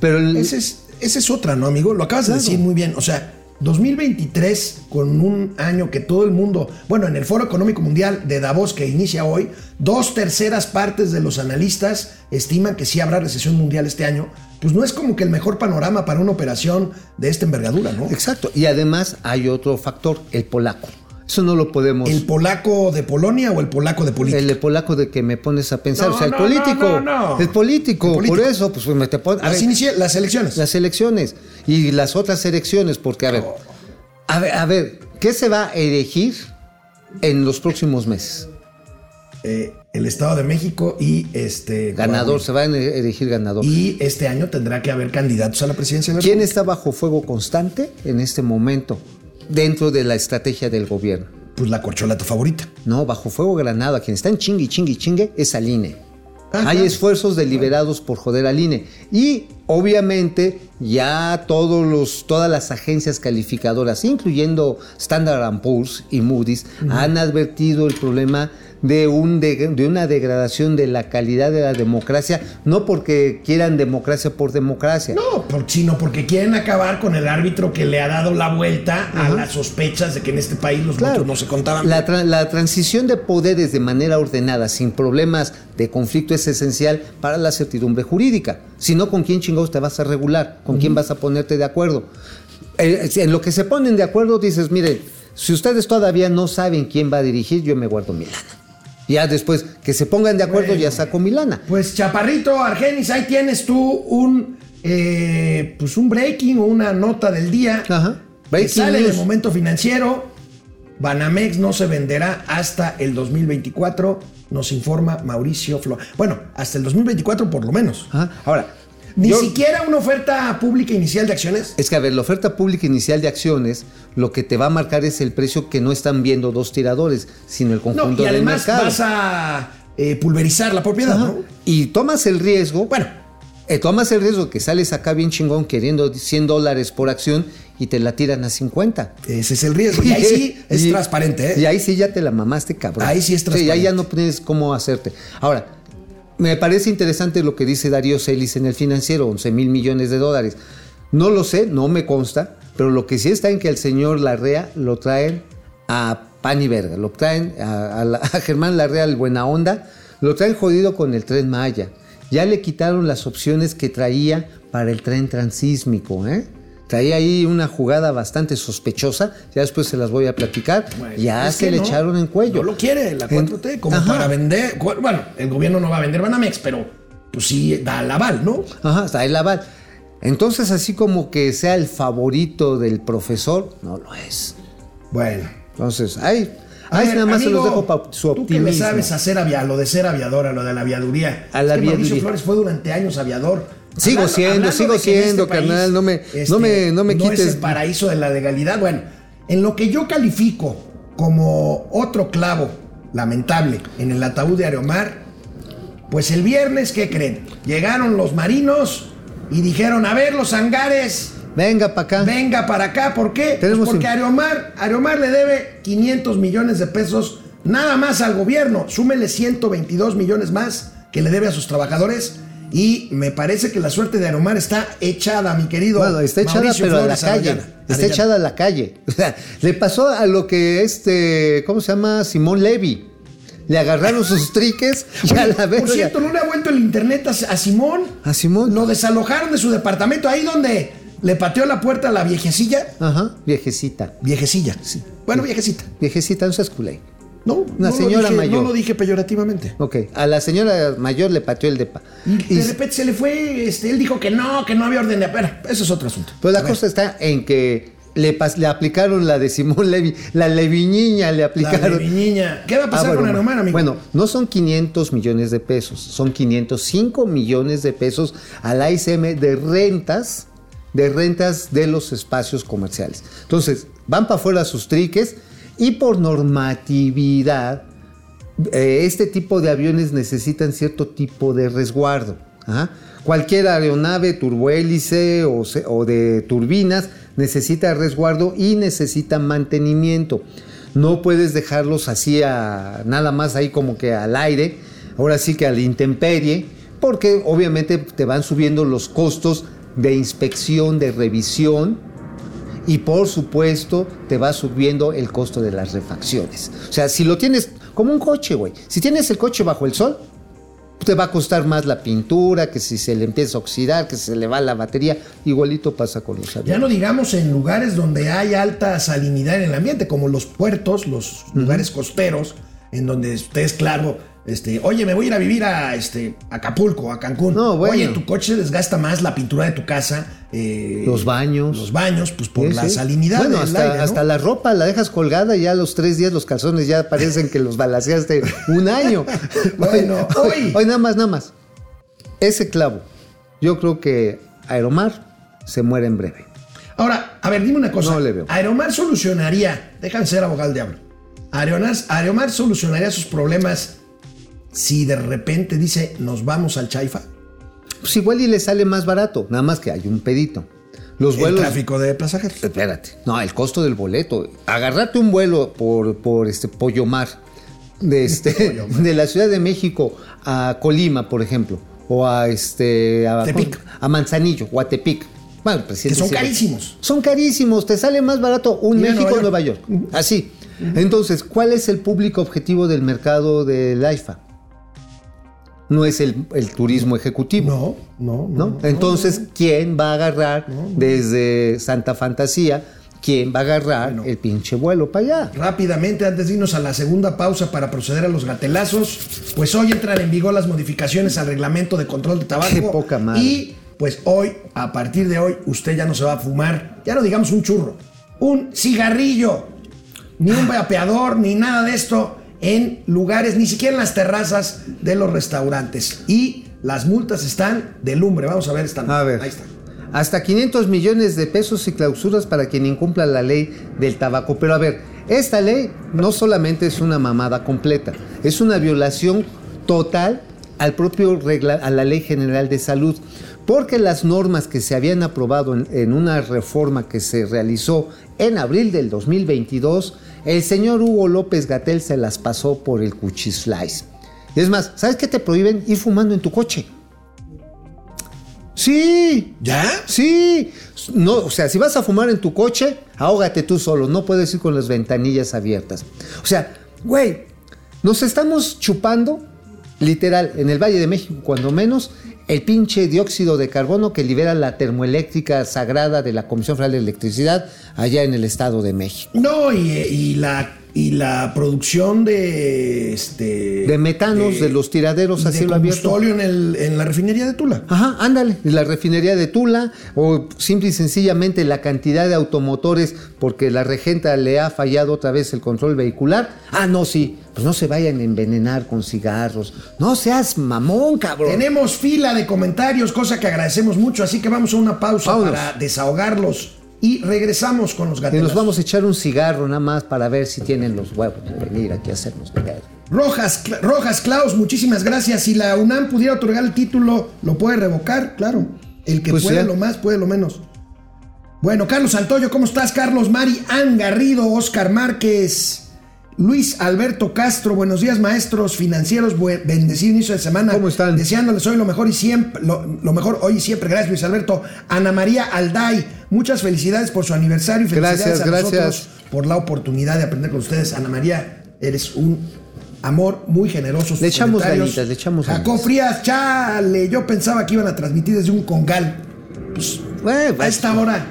Pero el, Esa es, esa es otra, ¿no, amigo? Lo acabas Claro. de decir muy bien. O sea, 2023, con un año que todo el mundo, bueno, en el Foro Económico Mundial de Davos que inicia hoy, dos terceras partes de los analistas estiman que sí habrá recesión mundial este año. Pues no es como que el mejor panorama para una operación de esta envergadura, ¿no? Exacto. Y además hay otro factor, el polaco. Eso no lo podemos. ¿El polaco de Polonia o el polaco de política? El de polaco de que me pones a pensar. No, o sea, el no, político. no. El político. El político. Por eso, pues me te pon- a Las, ver, las elecciones. las elecciones y las otras elecciones, porque a ver, a ver, a ver, ¿qué se va a elegir en los próximos meses? Eh, el Estado de México y este... Ganador, se va a elegir ganador. Y este año tendrá que haber candidatos a la presidencia de la ¿Quién está bajo fuego constante en este momento dentro de la estrategia del gobierno? Pues la corcholata favorita. No, bajo fuego granado, a quien está en chingue chingue chingue es al INE. Ah, Hay esfuerzos deliberados por joder al INE. Y obviamente ya todos los, todas las agencias calificadoras, incluyendo Standard Poor's y Moody's, han advertido el problema de, un de, de una degradación de la calidad de la democracia, no porque quieran democracia por democracia. No, por- sino porque quieren acabar con el árbitro que le ha dado la vuelta a las sospechas de que en este país los Claro. no se contaban. La, tra- la transición de poderes de manera ordenada, sin problemas de conflicto, es esencial para la certidumbre jurídica. Si no, ¿con quién chingados te vas a regular? ¿Con quién vas a ponerte de acuerdo? Eh, en lo que se ponen de acuerdo, dices, mire, si ustedes todavía no saben quién va a dirigir, yo me guardo mi lana. Ya después que se pongan de acuerdo, Bueno. ya saco mi lana. Pues Chaparrito, Argenis, ahí tienes tú un eh, pues un breaking o una nota del día. Ajá. que Breaking sale news. del momento financiero. Banamex no se venderá hasta el 2024, nos informa Mauricio Flo. Bueno, hasta el 2024 por lo menos. Ajá. Ahora, Ni yo- siquiera una oferta pública inicial de acciones. Es que, a ver, la oferta pública inicial de acciones, lo que te va a marcar es el precio que no están viendo dos tiradores, sino el No, conjunto y del además mercado. vas a eh, pulverizar la propiedad. ¿no? Y tomas el riesgo. Bueno, eh, tomas el riesgo que sales acá bien chingón queriendo 100 dólares por acción y te la tiran a 50. ese es el riesgo. Y ahí sí es Y- transparente, ¿eh? Y ahí sí ya te la mamaste, cabrón. Ahí sí es Sí, ahí transparente. ya no tienes cómo hacerte. Ahora, me parece interesante lo que dice Darío Celis en el financiero, 11 mil millones de dólares. No lo sé, no me consta, pero lo que sí está en que al señor Larrea lo traen a pan y verga, lo traen a, a Germán Larrea, el buena onda, lo traen jodido con el tren Maya. Ya le quitaron las opciones que traía para el tren transísmico, ¿eh? Traía ahí una jugada bastante sospechosa, ya después se las voy a platicar. Bueno, ya se le no, echaron en cuello. No lo quiere la 4T, como Ajá. para vender. Bueno, el gobierno no va a vender Banamex, pero pues sí da el aval, ¿no? Ajá, está el aval. Entonces, así como que sea el favorito del profesor, no lo es. Bueno. Entonces, ahí, ahí nada más se los dejo para su Tú que optimismo. sabes hacer avia- lo de ser aviador, a lo de la aviaduría. A la Es que Mauricio aviaduría. Flores fue durante años aviador. Sigo siendo, sigo siendo, carnal, no me- no me- no me es quites- el paraíso de la legalidad. Bueno, en lo que yo califico como otro clavo lamentable en el ataúd de Aeromar, pues el viernes, ¿qué creen? Llegaron los marinos y dijeron, a ver, los hangares, Venga para acá. venga para acá. ¿Por qué? Pues porque Aeromar le debe 500 millones de pesos nada más al gobierno. Súmele 122 millones más que le debe a sus trabajadores. Y me parece que la suerte de Aeromar está echada, mi querido. Bueno, está echada, Mauricio pero a la calle. Arellana. Está Arellana. echada a la calle. O sea, le pasó a lo que este, ¿cómo se llama? Simón Levy. Le agarraron sus triques y a la verga. por cierto, ¿no le ha vuelto el internet a, a Simón? ¿A Simón? Lo desalojaron de su departamento, ahí donde le pateó la puerta a la viejecilla. Ajá, viejecita. Viejecilla, sí. Bueno, viejecita. Viejecita, no seas culé. No, Una no señora dije, mayor. No lo dije peyorativamente. Ok, a la señora mayor le pateó el depa. Y Y- de repente se le fue, este, él dijo que no, que no había orden de apera. Eso es otro asunto. Pues la A ver. cosa está en que le, pas- le aplicaron la de Simón Levi, la Leviñiña le La aplicaron. de niña. ¿Qué va a pasar Ah, con bueno, Aeromar, amigo? Bueno, no son 500 millones de pesos, son 505 millones de pesos al ASM de rentas, de rentas de los espacios comerciales. Entonces, van para afuera sus triques y por normatividad, eh, este tipo de aviones necesitan cierto tipo de resguardo. ¿ah? Cualquier aeronave turbohélice o, de turbinas necesita resguardo y necesita mantenimiento. No puedes dejarlos así a, nada más ahí como que al aire, ahora sí que a la intemperie, porque obviamente te van subiendo los costos de inspección, de revisión, y por supuesto te va subiendo el costo de las refacciones. O sea, si lo tienes como un coche, güey. Si tienes el coche bajo el sol, te va a costar más la pintura, que si se le empieza a oxidar, que se le va la batería. Igualito pasa con los Ya aviones. no digamos en lugares donde hay alta salinidad en el ambiente, como los puertos, los lugares costeros, en donde ustedes, claro, este, oye, me voy a ir a vivir a este, Acapulco, a Cancún. No, bueno. Oye, tu coche desgasta más la pintura de tu casa. eh, Los baños. Los baños, pues por Sí, la sí. salinidad Bueno, hasta, aire, ¿no? hasta la ropa la dejas colgada y ya a los tres días los calzones ya parecen que los balaceaste un año. Bueno, hoy- Hoy nada más, nada más. Ese clavo, yo creo que Aeromar se muere en breve. Ahora, a ver, dime una cosa. No le veo. Aeromar solucionaría, déjame ser abogado del diablo. Aeromar, Aeromar solucionaría sus problemas si de repente dice, nos vamos al Chaifa. Pues igual y le sale más barato, nada más que hay un pedito. Los El vuelos. tráfico de pasajeros. Espérate. No, el costo del boleto. Agarrarte un vuelo por, por este Pollo Mar de, este, de la Ciudad de México a Colima, por ejemplo, o a este a, Tepic. a Manzanillo o a Tepic. Bueno, el presidente Que son carísimos. Son carísimos, te sale más barato un México Nueva Nueva York. Así. Entonces, ¿cuál es el público objetivo del mercado del AIFA? No es el, el turismo ejecutivo. No, no, no. ¿no? Entonces, ¿quién va a agarrar desde Santa Fantasía? ¿Quién va a agarrar el pinche vuelo para allá? Rápidamente, antes de irnos a la segunda pausa para proceder a los gatelazos, pues hoy entran en vigor las modificaciones al reglamento de control de tabaco. Qué poca madre. Y pues hoy, a partir de hoy, usted ya no se va a fumar, ya no digamos un churro, un cigarrillo, ni un vapeador, ni nada de esto en lugares, ni siquiera en las terrazas de los restaurantes. Y las multas están de lumbre. Vamos a ver esta. A ver. Ahí está. Hasta 500 millones de pesos y clausuras para quien incumpla la ley del tabaco. Pero a ver, esta ley no solamente es una mamada completa, es una violación total al propio regla, a la Ley General de Salud, porque las normas que se habían aprobado en, en una reforma que se realizó en abril del 2022, el señor Hugo López Gatel se las pasó por el cuchislice. Y es más, ¿sabes qué te prohíben? Ir fumando en tu coche. Sí, ¿Ya? Sí, no, o sea, si vas a fumar en tu coche, ahógate tú solo, no puedes ir con las ventanillas abiertas. O sea, güey, nos estamos chupando, literal, en el Valle de México, cuando menos, el pinche dióxido de carbono que libera la termoeléctrica sagrada de la Comisión Federal de Electricidad allá en el Estado de México. No, y, y la, y la producción de este De metanos de, los tiraderos a de cielo abierto. en, el- en la refinería de Tula. Ajá, ándale, la refinería de Tula o simple y sencillamente la cantidad de automotores porque la regenta le ha fallado otra vez el control vehicular. Ah, no, sí, pues no se vayan a envenenar con cigarros. No seas mamón, cabrón. Tenemos fila de comentarios, cosa que agradecemos mucho, así que vamos a una pausa para desahogarlos y regresamos con los Y gatos. nos vamos a echar un cigarro nada más para ver si tienen los huevos de venir aquí a hacernos pegar. Rojas, Cla- Rojas Klaus, muchísimas gracias. Si la UNAM pudiera otorgar el título, ¿lo puede revocar? Claro. El que Pues puede lo más, puede lo menos. Bueno, Carlos Santoyo, ¿cómo estás? Carlos Mari Ann Garrido, Oscar Márquez, Luis Alberto Castro, buenos días, maestros financieros, buen- bendecido inicio de semana. ¿Cómo están? Deseándoles hoy lo mejor y siempre, lo, lo mejor hoy y siempre. Gracias, Luis Alberto. Ana María Alday, muchas felicidades por su aniversario y felicidades Gracias, a gracias. nosotros por la oportunidad de aprender con ustedes. Ana María, eres un amor muy generoso. Le echamos ganitas, le echamos Jacob ganitas. Frías, chale, yo pensaba que iban a transmitir desde un congal. Pues Bueno, a pues, esta hora.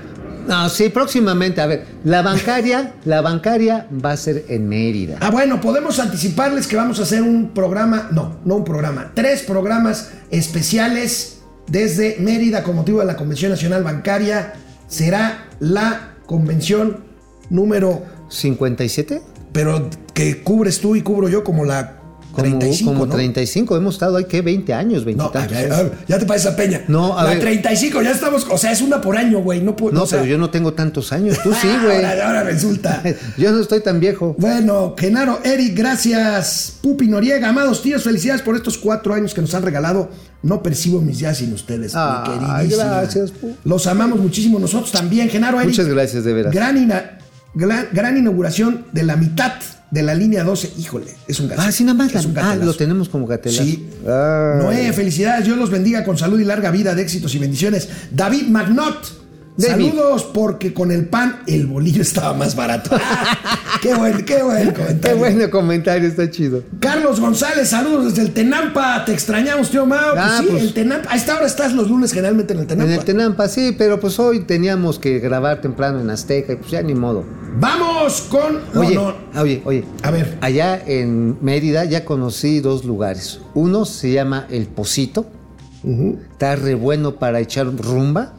No, sí, próximamente. A ver, la bancaria, la bancaria va a ser en Mérida. Ah, bueno, podemos anticiparles que vamos a hacer un programa, no, no un programa, tres programas especiales desde Mérida con motivo de la Convención Nacional Bancaria. Será la convención número, ¿57? pero que cubres tú y cubro yo como la Como, 35, como ¿no? 35. Hemos estado ahí, ¿qué? 20 años, 20 No, a ver, a ver, ya te parece a Peña. No, a la ver. 35, ya estamos, o sea, es una por año, güey. No, puedo, No, o sea, pero yo no tengo tantos años. Tú sí, güey. Ahora, ahora resulta. Yo no estoy tan viejo. Bueno, Genaro, Eric, gracias. Pupi Noriega, amados tíos, felicidades por estos cuatro años que nos han regalado. No percibo mis días sin ustedes, Ay, mi gracias, Pu. Los amamos muchísimo nosotros también, Genaro, Eric. Muchas gracias, de veras. Gran, ina- gran, gran inauguración de la mitad de la línea 12. Híjole, es un gatazo. Ah, sí, nada más. Es un ah, gatelazo. lo tenemos como gatelazo. Sí. Noé, felicidades. Dios los bendiga con salud y larga vida, de éxitos y bendiciones. David Magnot. David. Saludos porque con el pan el bolillo estaba más barato. Ah, qué buen, qué buen Qué comentario. bueno comentario, está chido. Carlos González, saludos desde el Tenampa. Te extrañamos, tío Mao. Pues Ah, sí, pues. el Tenampa. A esta hora estás los lunes generalmente en el Tenampa. En el Tenampa, sí, pero pues hoy teníamos que grabar temprano en Azteca y pues ya ni modo. Vamos con. No, Oye, no. oye, oye. A ver. Allá en Mérida ya conocí dos lugares. Uno se llama El Pocito. Está re bueno para echar rumba.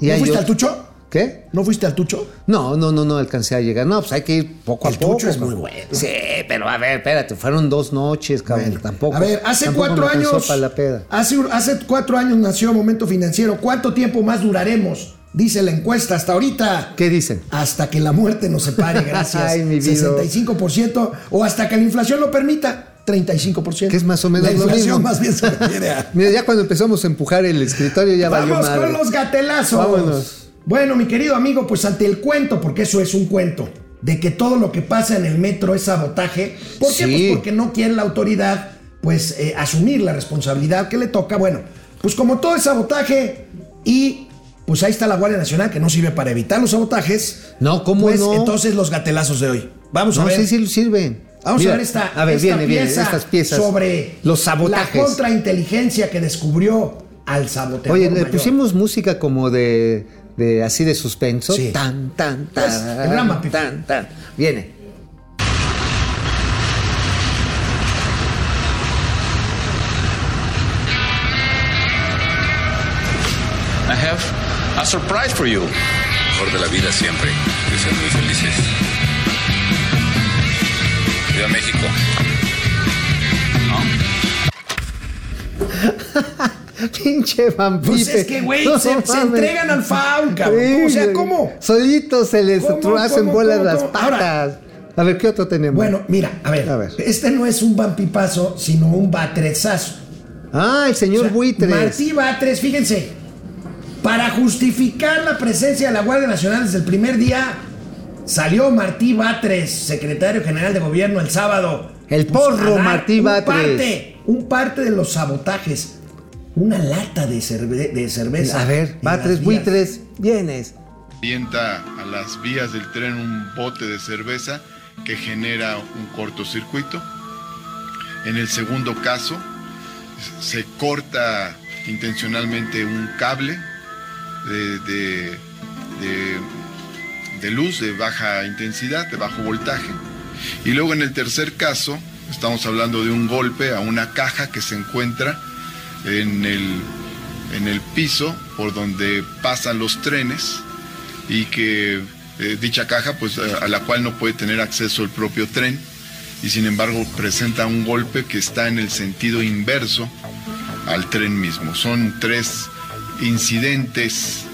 Y ¿No fuiste al Tucho? ¿Qué? ¿No fuiste al Tucho? No, no, no, no alcancé a llegar. No, pues hay que ir poco El a poco. Tucho es muy bueno. Sí, pero a ver, espérate, fueron dos noches, cabrón. Bueno, tampoco. A ver, hace tampoco cuatro años. para la peda. Hace, hace cuatro años nació Momento Financiero. ¿Cuánto tiempo más duraremos? Dice la encuesta hasta ahorita. ¿Qué dicen? Hasta que la muerte nos separe, gracias. Ay, mi vida. 65% o hasta que la inflación lo permita, 35%. Que es más o menos La lo mismo. más bien se refiere a... Mira, ya cuando empezamos a empujar el escritorio ya valió Vamos madre. con los gatelazos. Vámonos. Bueno, mi querido amigo, pues ante el cuento, porque eso es un cuento, de que todo lo que pasa en el metro es sabotaje. ¿Por qué? Sí. Pues porque no quiere la autoridad, pues, eh, asumir la responsabilidad que le toca. Bueno, pues como todo es sabotaje y pues ahí está la Guardia Nacional que no sirve para evitar los sabotajes. No, ¿cómo pues no? entonces los gatelazos de hoy. Vamos a No, ver. sí, sí sirven. Vamos Mira, a ver esta, A ver, esta viene, viene, pieza estas piezas. sobre los sabotajes. la contrainteligencia que descubrió al saboteador Oye, le pusimos música como de, de así de suspenso. Sí. Tan, tan, tan. Es el drama, tan, tan. Viene. I have a surprise for you. mejor de la vida siempre, que sean muy felices. Viva México. Pinche vampiro. Pues es que, güey, se- se entregan al foul, cabrón. O sea, ¿cómo? Solitos se les ¿Cómo, tru- hacen cómo, bolas cómo, las cómo? patas. Ahora- a ver, ¿qué otro tenemos? Bueno, mira, a ver, A ver. Este no es un vampipazo, sino un batrezazo. Ah, el señor O sea, Buitres. Martí Batres, fíjense, para justificar la presencia de la Guardia Nacional desde el primer día, salió Martí Batres, secretario general de gobierno, el sábado. El pues, porro Martí un Batres. Parte, un parte de los sabotajes. Una lata de, cerve- de cerveza. A ver, Batres. Buitres, vienes. Avienta a las vías del tren un bote de cerveza que genera un cortocircuito. En el segundo caso, se corta intencionalmente un cable de, de- de- de luz de baja intensidad, de bajo voltaje. Y luego en el tercer caso, estamos hablando de un golpe a una caja que se encuentra en el, en el piso por donde pasan los trenes y que eh, dicha caja pues a, a la cual no puede tener acceso el propio tren y sin embargo presenta un golpe que está en el sentido inverso al tren mismo. Son tres incidentes,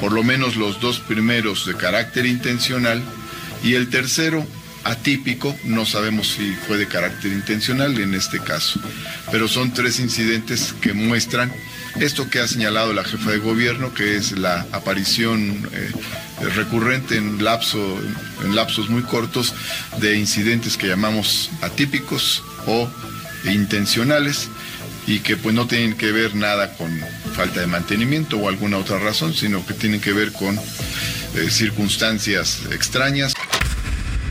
por lo menos los dos primeros de carácter intencional y el tercero atípico, no sabemos si fue de carácter intencional en este caso, pero son tres incidentes que muestran esto que ha señalado la jefa de gobierno, que es la aparición eh, recurrente en, lapso, en lapsos muy cortos de incidentes que llamamos atípicos o intencionales y que pues no tienen que ver nada con falta de mantenimiento o alguna otra razón, sino que tienen que ver con eh, circunstancias extrañas.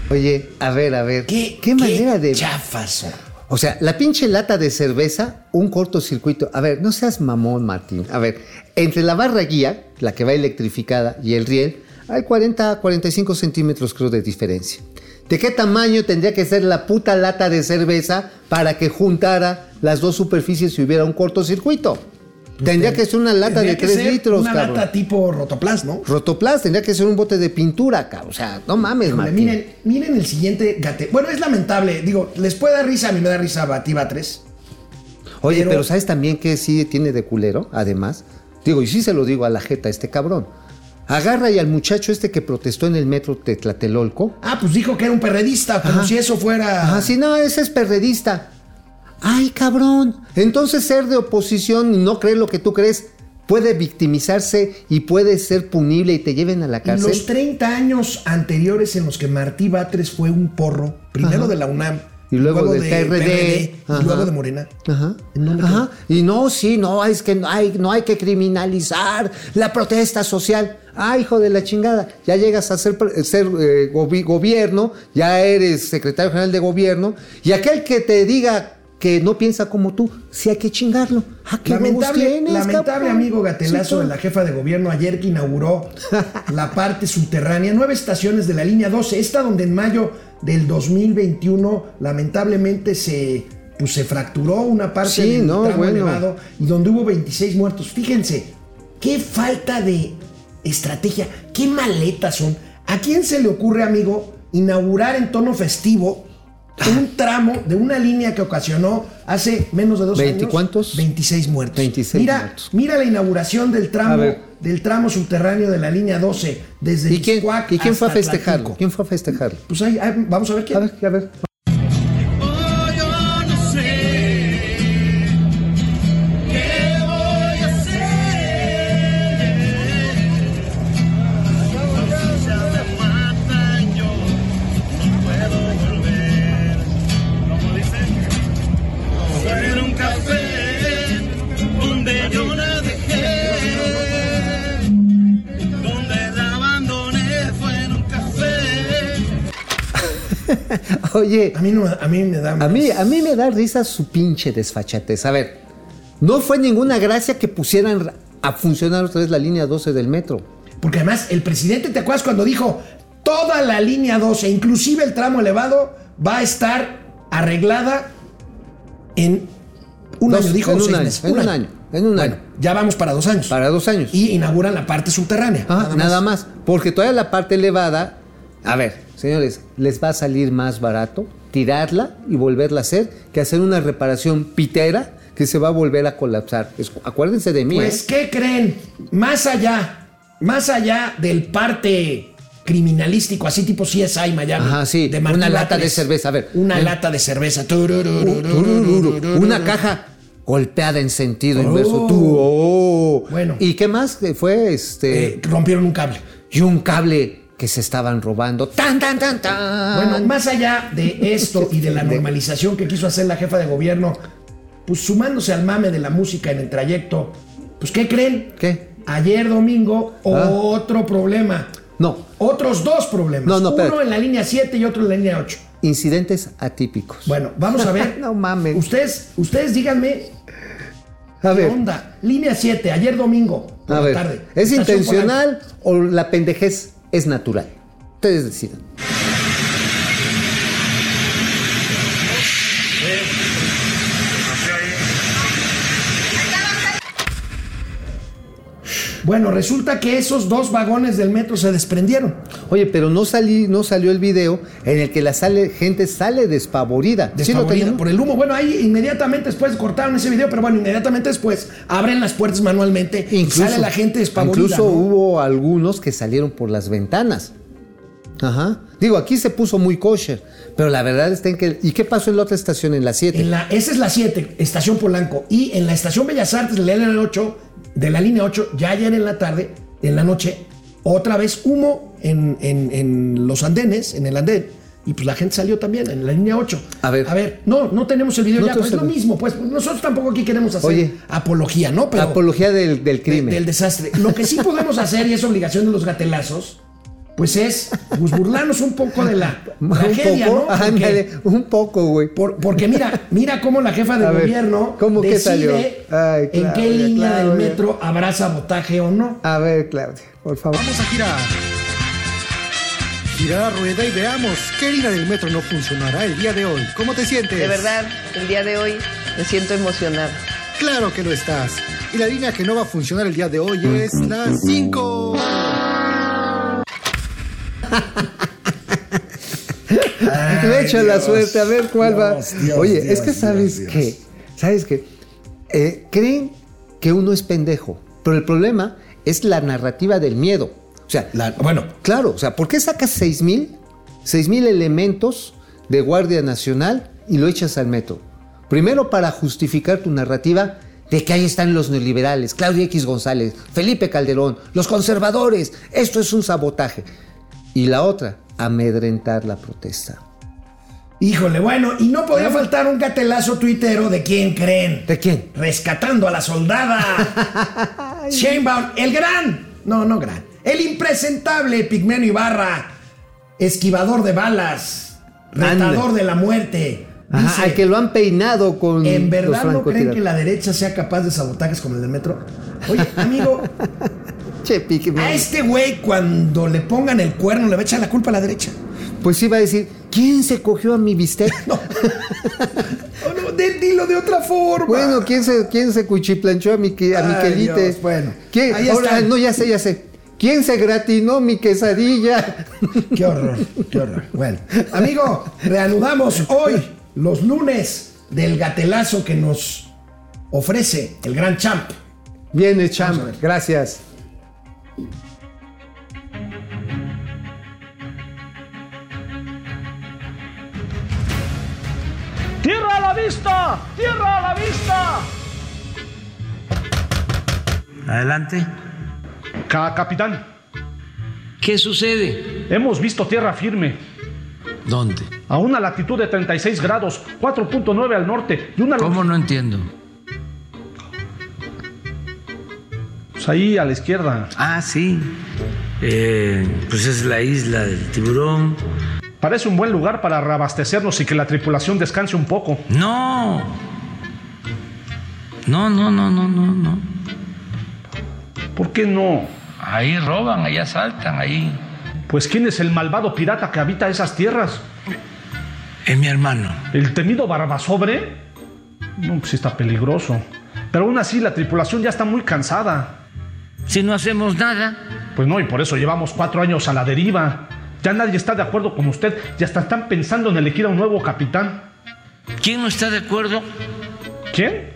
Oye, a ver, a ver. ¿Qué, ¿Qué manera de. chafas? O sea, la pinche lata de cerveza, un cortocircuito. A ver, no seas mamón, Martín. A ver, entre la barra guía, la que va electrificada, y el riel, hay 40 a 45 centímetros, creo, de diferencia. ¿De qué tamaño tendría que ser la puta lata de cerveza para que juntara las dos superficies y hubiera un cortocircuito? Tendría que ser una lata de que 3 ser litros, Una cabrón. lata tipo Rotoplas, ¿no? Rotoplas tendría que ser un bote de pintura, cabrón. O sea, no mames, Martín. miren, miren el siguiente gate. Bueno, es lamentable. Digo, les puede dar risa, a mí me da risa Bativa 3. Oye, pero- pero, ¿sabes también que sí tiene de culero? Además, digo, y sí se lo digo a la jeta, este cabrón. Agarra y al muchacho este que protestó en el metro de Tlatelolco. Ah, pues dijo que era un perredista, como Ajá. si eso fuera. Ajá, sí, no, ese es perredista. Ay, cabrón. Entonces ser de oposición y no creer lo que tú crees puede victimizarse y puede ser punible y te lleven a la En cárcel. los 30 años anteriores en los que Martí Batres fue un porro, primero Ajá. de la UNAM, Y luego del PRD, y ajá. luego de Morena. Ajá. ¿En dónde Ajá. Y no, sí, no, es que no hay, no hay que criminalizar la protesta social. Ah, hijo de la chingada, ya llegas a ser, pre- ser eh, gobi- gobierno, ya eres secretario general de gobierno, y aquel que te diga que no piensa como tú, sí hay que chingarlo. Ah, qué Lamentable, tienes, lamentable cabrón. amigo gatelazo Sí, de la jefa de gobierno ayer que inauguró la parte subterránea, nueve estaciones de la línea 12, esta donde en mayo del 2021 lamentablemente se, pues, se fracturó una parte Sí, del no, tramo bueno. elevado y donde hubo 26 muertos. Fíjense, qué falta de estrategia, qué maletas son. ¿A quién se le ocurre, amigo, inaugurar en tono festivo un tramo de una línea que ocasionó hace menos de dos ¿Veinti años? cuántos? 26 muertos. 26 mira, muertos. mira la inauguración del tramo del tramo subterráneo de la línea 12 desde ¿Y quién, ¿y quién fue a hasta festejarlo? ¿Quién fue a festejarlo? Pues ahí, ahí, vamos a ver quién. A ver, a ver. Oye, A mí, no, a mí me da A más- mí, a mí me da risa su pinche desfachatez. A ver, no fue ninguna gracia que pusieran a funcionar otra vez la línea 12 del metro. Porque además el presidente, ¿te acuerdas cuando dijo toda la línea 12, inclusive el tramo elevado, va a estar arreglada en un Dos- año? Dijo en un seis año, meses. en un año, en un Bueno, año. ya vamos para dos años. Para dos años. Y inauguran la parte subterránea. Ah, nada, más. Porque todavía la parte elevada, a ver, señores, les va a salir más barato tirarla y volverla a hacer que hacer una reparación pitera que se va a volver a colapsar. Acuérdense de mí. Pues, ¿eh? ¿qué creen? Más allá, más allá del parte criminalístico, así tipo CSI Miami. Ajá, sí, de una lata Batres. de cerveza, a ver. Una lata de cerveza. Una caja golpeada en sentido Oh. inverso. Oh. Bueno. ¿Y qué más? Fue este. Eh, rompieron un cable. y un cable que se estaban robando. ¡Tan, tan, tan, tan! Bueno, más allá de esto y de la normalización que quiso hacer la jefa de gobierno, pues sumándose al mame de la música en el trayecto, pues ¿qué creen? ¿Qué? Ayer domingo, Ah. otro problema. No, Otros dos problemas. No, no, Uno en la línea 7 y otro en la línea 8. incidentes atípicos. Bueno, vamos a ver. No mames. Ustedes, ustedes díganme a qué ver, onda. Línea 7, ayer domingo, por a la ver. tarde. ¿Es intencional o la pendejez es natural? Ustedes decidan. Bueno, resulta que esos dos vagones del metro se desprendieron. Oye, pero no salí, no salió el video en el que la sale, gente sale despavorida. ¿Sí lo Desfavorida tenían? por el humo. Bueno, ahí inmediatamente después cortaron ese video, pero bueno, inmediatamente después abren las puertas manualmente y sale la gente despavorida. Incluso ¿no? hubo algunos que salieron por las ventanas. Ajá. Digo, aquí se puso muy kosher, pero la verdad está en que... ¿Y qué pasó en la otra estación, en la 7? En la, esa es la 7, estación Polanco. Y en la estación Bellas Artes la línea 8, de la línea 8, ya ayer en la tarde, en la noche, otra vez humo en, en- en los andenes, en el andén. Y pues la gente salió también en la línea 8. A ver. A ver, no, no tenemos el video No ya, pues es lo mismo. Pues nosotros tampoco aquí queremos hacer Oye. apología, ¿no? Pero Apología del, del de- crimen. del desastre. Lo que sí podemos hacer, y es obligación de los gatelazos, pues es pues, burlarnos un poco de la un tragedia, poco, ¿no? Porque- ándale, un poco, güey. por- porque mira, mira cómo la jefa de A ver, gobierno ¿cómo que salió? decide Ay, en qué Claudia, línea del Claudia. metro habrá sabotaje o no. A ver, Claudia, por favor. Vamos a girar. Girar la rueda y veamos qué línea del metro no funcionará el día de hoy. ¿Cómo te sientes? De verdad, el día de hoy me siento emocionada. Claro que lo estás. Y la línea que no va a funcionar el día de hoy es la 5. Le echa la suerte, a ver cuál va. Dios, Oye, Dios, es que sabes que, sabes que eh, creen que uno es pendejo, pero el problema es la narrativa del miedo. O sea, La- bueno, claro, o sea, ¿por qué sacas seis mil, seis mil elementos de Guardia Nacional y lo echas al metro? Primero para justificar tu narrativa de que ahí están los neoliberales, Claudio X González, Felipe Calderón, los conservadores, esto es un sabotaje. Y la otra, amedrentar la protesta. híjole, bueno, y no podía faltar un gatelazo tuitero de quién creen. ¿De quién? Rescatando a la soldada. Sheinbaum, el gran, no, no gran, el impresentable Pigmeno Ibarra, esquivador de balas, retador de la muerte. Ajá, Dice, al que lo han peinado con. ¿En los verdad no creen que la derecha sea capaz de sabotajes como el del metro? Oye, amigo, Che, pique, a este güey cuando le pongan el cuerno le va a echar la culpa a la derecha. Pues iba a decir, ¿quién se cogió a mi bistec? No, no, de- dilo de otra forma. Bueno, ¿quién se, quién se cuchiplanchó a mi, a Ay, Miquelite? Dios, bueno. ¿Quién? Ahí Ahora, no, ya sé, ya sé. ¿Quién se gratinó mi quesadilla? Qué horror, qué horror. Bueno, amigo, reanudamos hoy los lunes del gatelazo que nos ofrece el gran champ. Viene, Cham. Gracias. ¡Tierra a la vista! ¡Tierra a la vista! Adelante. Ca- capitán, ¿Qué sucede? hemos visto tierra firme. ¿Dónde? A una latitud de 36 grados, 4.9 al norte y una ¿Cómo no entiendo? Pues ahí a la izquierda. Ah, sí. Eh, pues es la isla del tiburón. Parece un buen lugar para reabastecernos y que la tripulación descanse un poco. No. No, no, no, no, no, no. ¿Por qué no? Ahí roban, ahí asaltan, ahí. Pues ¿quién es el malvado pirata que habita esas tierras? Es mi hermano. ¿El temido Barbasobre? No, pues está peligroso. Pero aún así la tripulación ya está muy cansada. Si no hacemos nada, Pues no, y por eso llevamos cuatro años a la deriva. Ya nadie está de acuerdo con usted y hasta están pensando en elegir a un nuevo capitán. ¿quién no está de acuerdo? ¿Quién?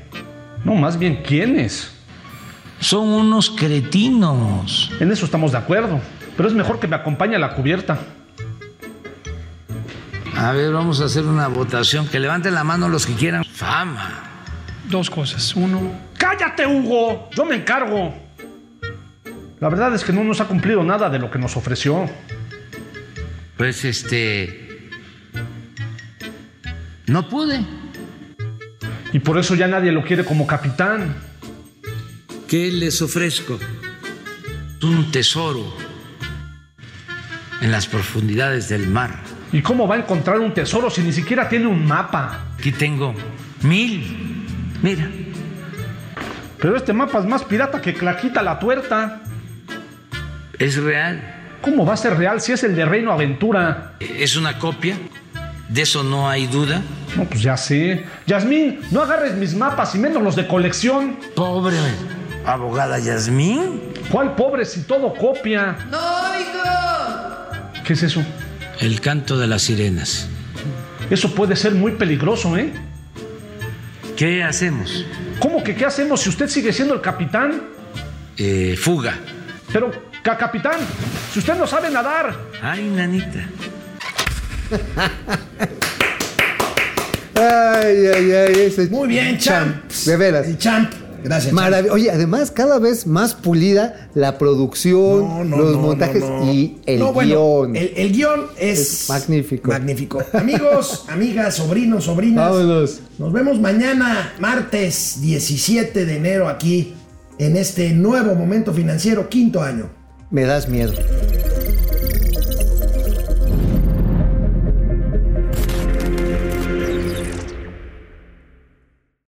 No, más bien, ¿quiénes? Son unos cretinos. En eso estamos de acuerdo. Pero es mejor que me acompañe a la cubierta. A ver, vamos a hacer una votación. Que levanten la mano los que quieran. Fama. Dos cosas. Uno. ¡Cállate, Hugo! Yo me encargo. La verdad es que no nos ha cumplido nada de lo que nos ofreció. Pues este. No pude. Y por eso ya nadie lo quiere como capitán. ¿Qué les ofrezco? Un tesoro en las profundidades del mar. ¿Y cómo va a encontrar un tesoro si ni siquiera tiene un mapa? Aquí tengo mil. Mira, Pero este mapa es más pirata que Claquita la tuerta. Es real. ¿Cómo va a ser real si es el de Reino Aventura? Es una copia. De eso no hay duda. No, pues ya sé. Yasmín, no agarres mis mapas y menos los de colección. Pobre abogada Yasmín. ¿Cuál pobre si todo copia? ¡No oigo! ¿Qué es eso? El canto de las sirenas. Eso puede ser muy peligroso, ¿eh? ¿Qué hacemos? ¿Cómo que qué hacemos si usted sigue siendo el capitán? Eh, fuga. Pero, ca- capitán, si usted no sabe nadar. Ay, nanita. Ay, ay, ay. Ese Muy bien, champ. De veras. El champ. Gracias. Marav- Oye, además, cada vez más pulida la producción, No, no, los no, montajes no, no. y el No, bueno, guion. El, el guion es, Es magnífico. Magnífico. Amigos, amigas, sobrinos, sobrinas. Vámonos. Nos vemos mañana, martes 17 de enero, aquí en este nuevo momento financiero, quinto año. Me das miedo.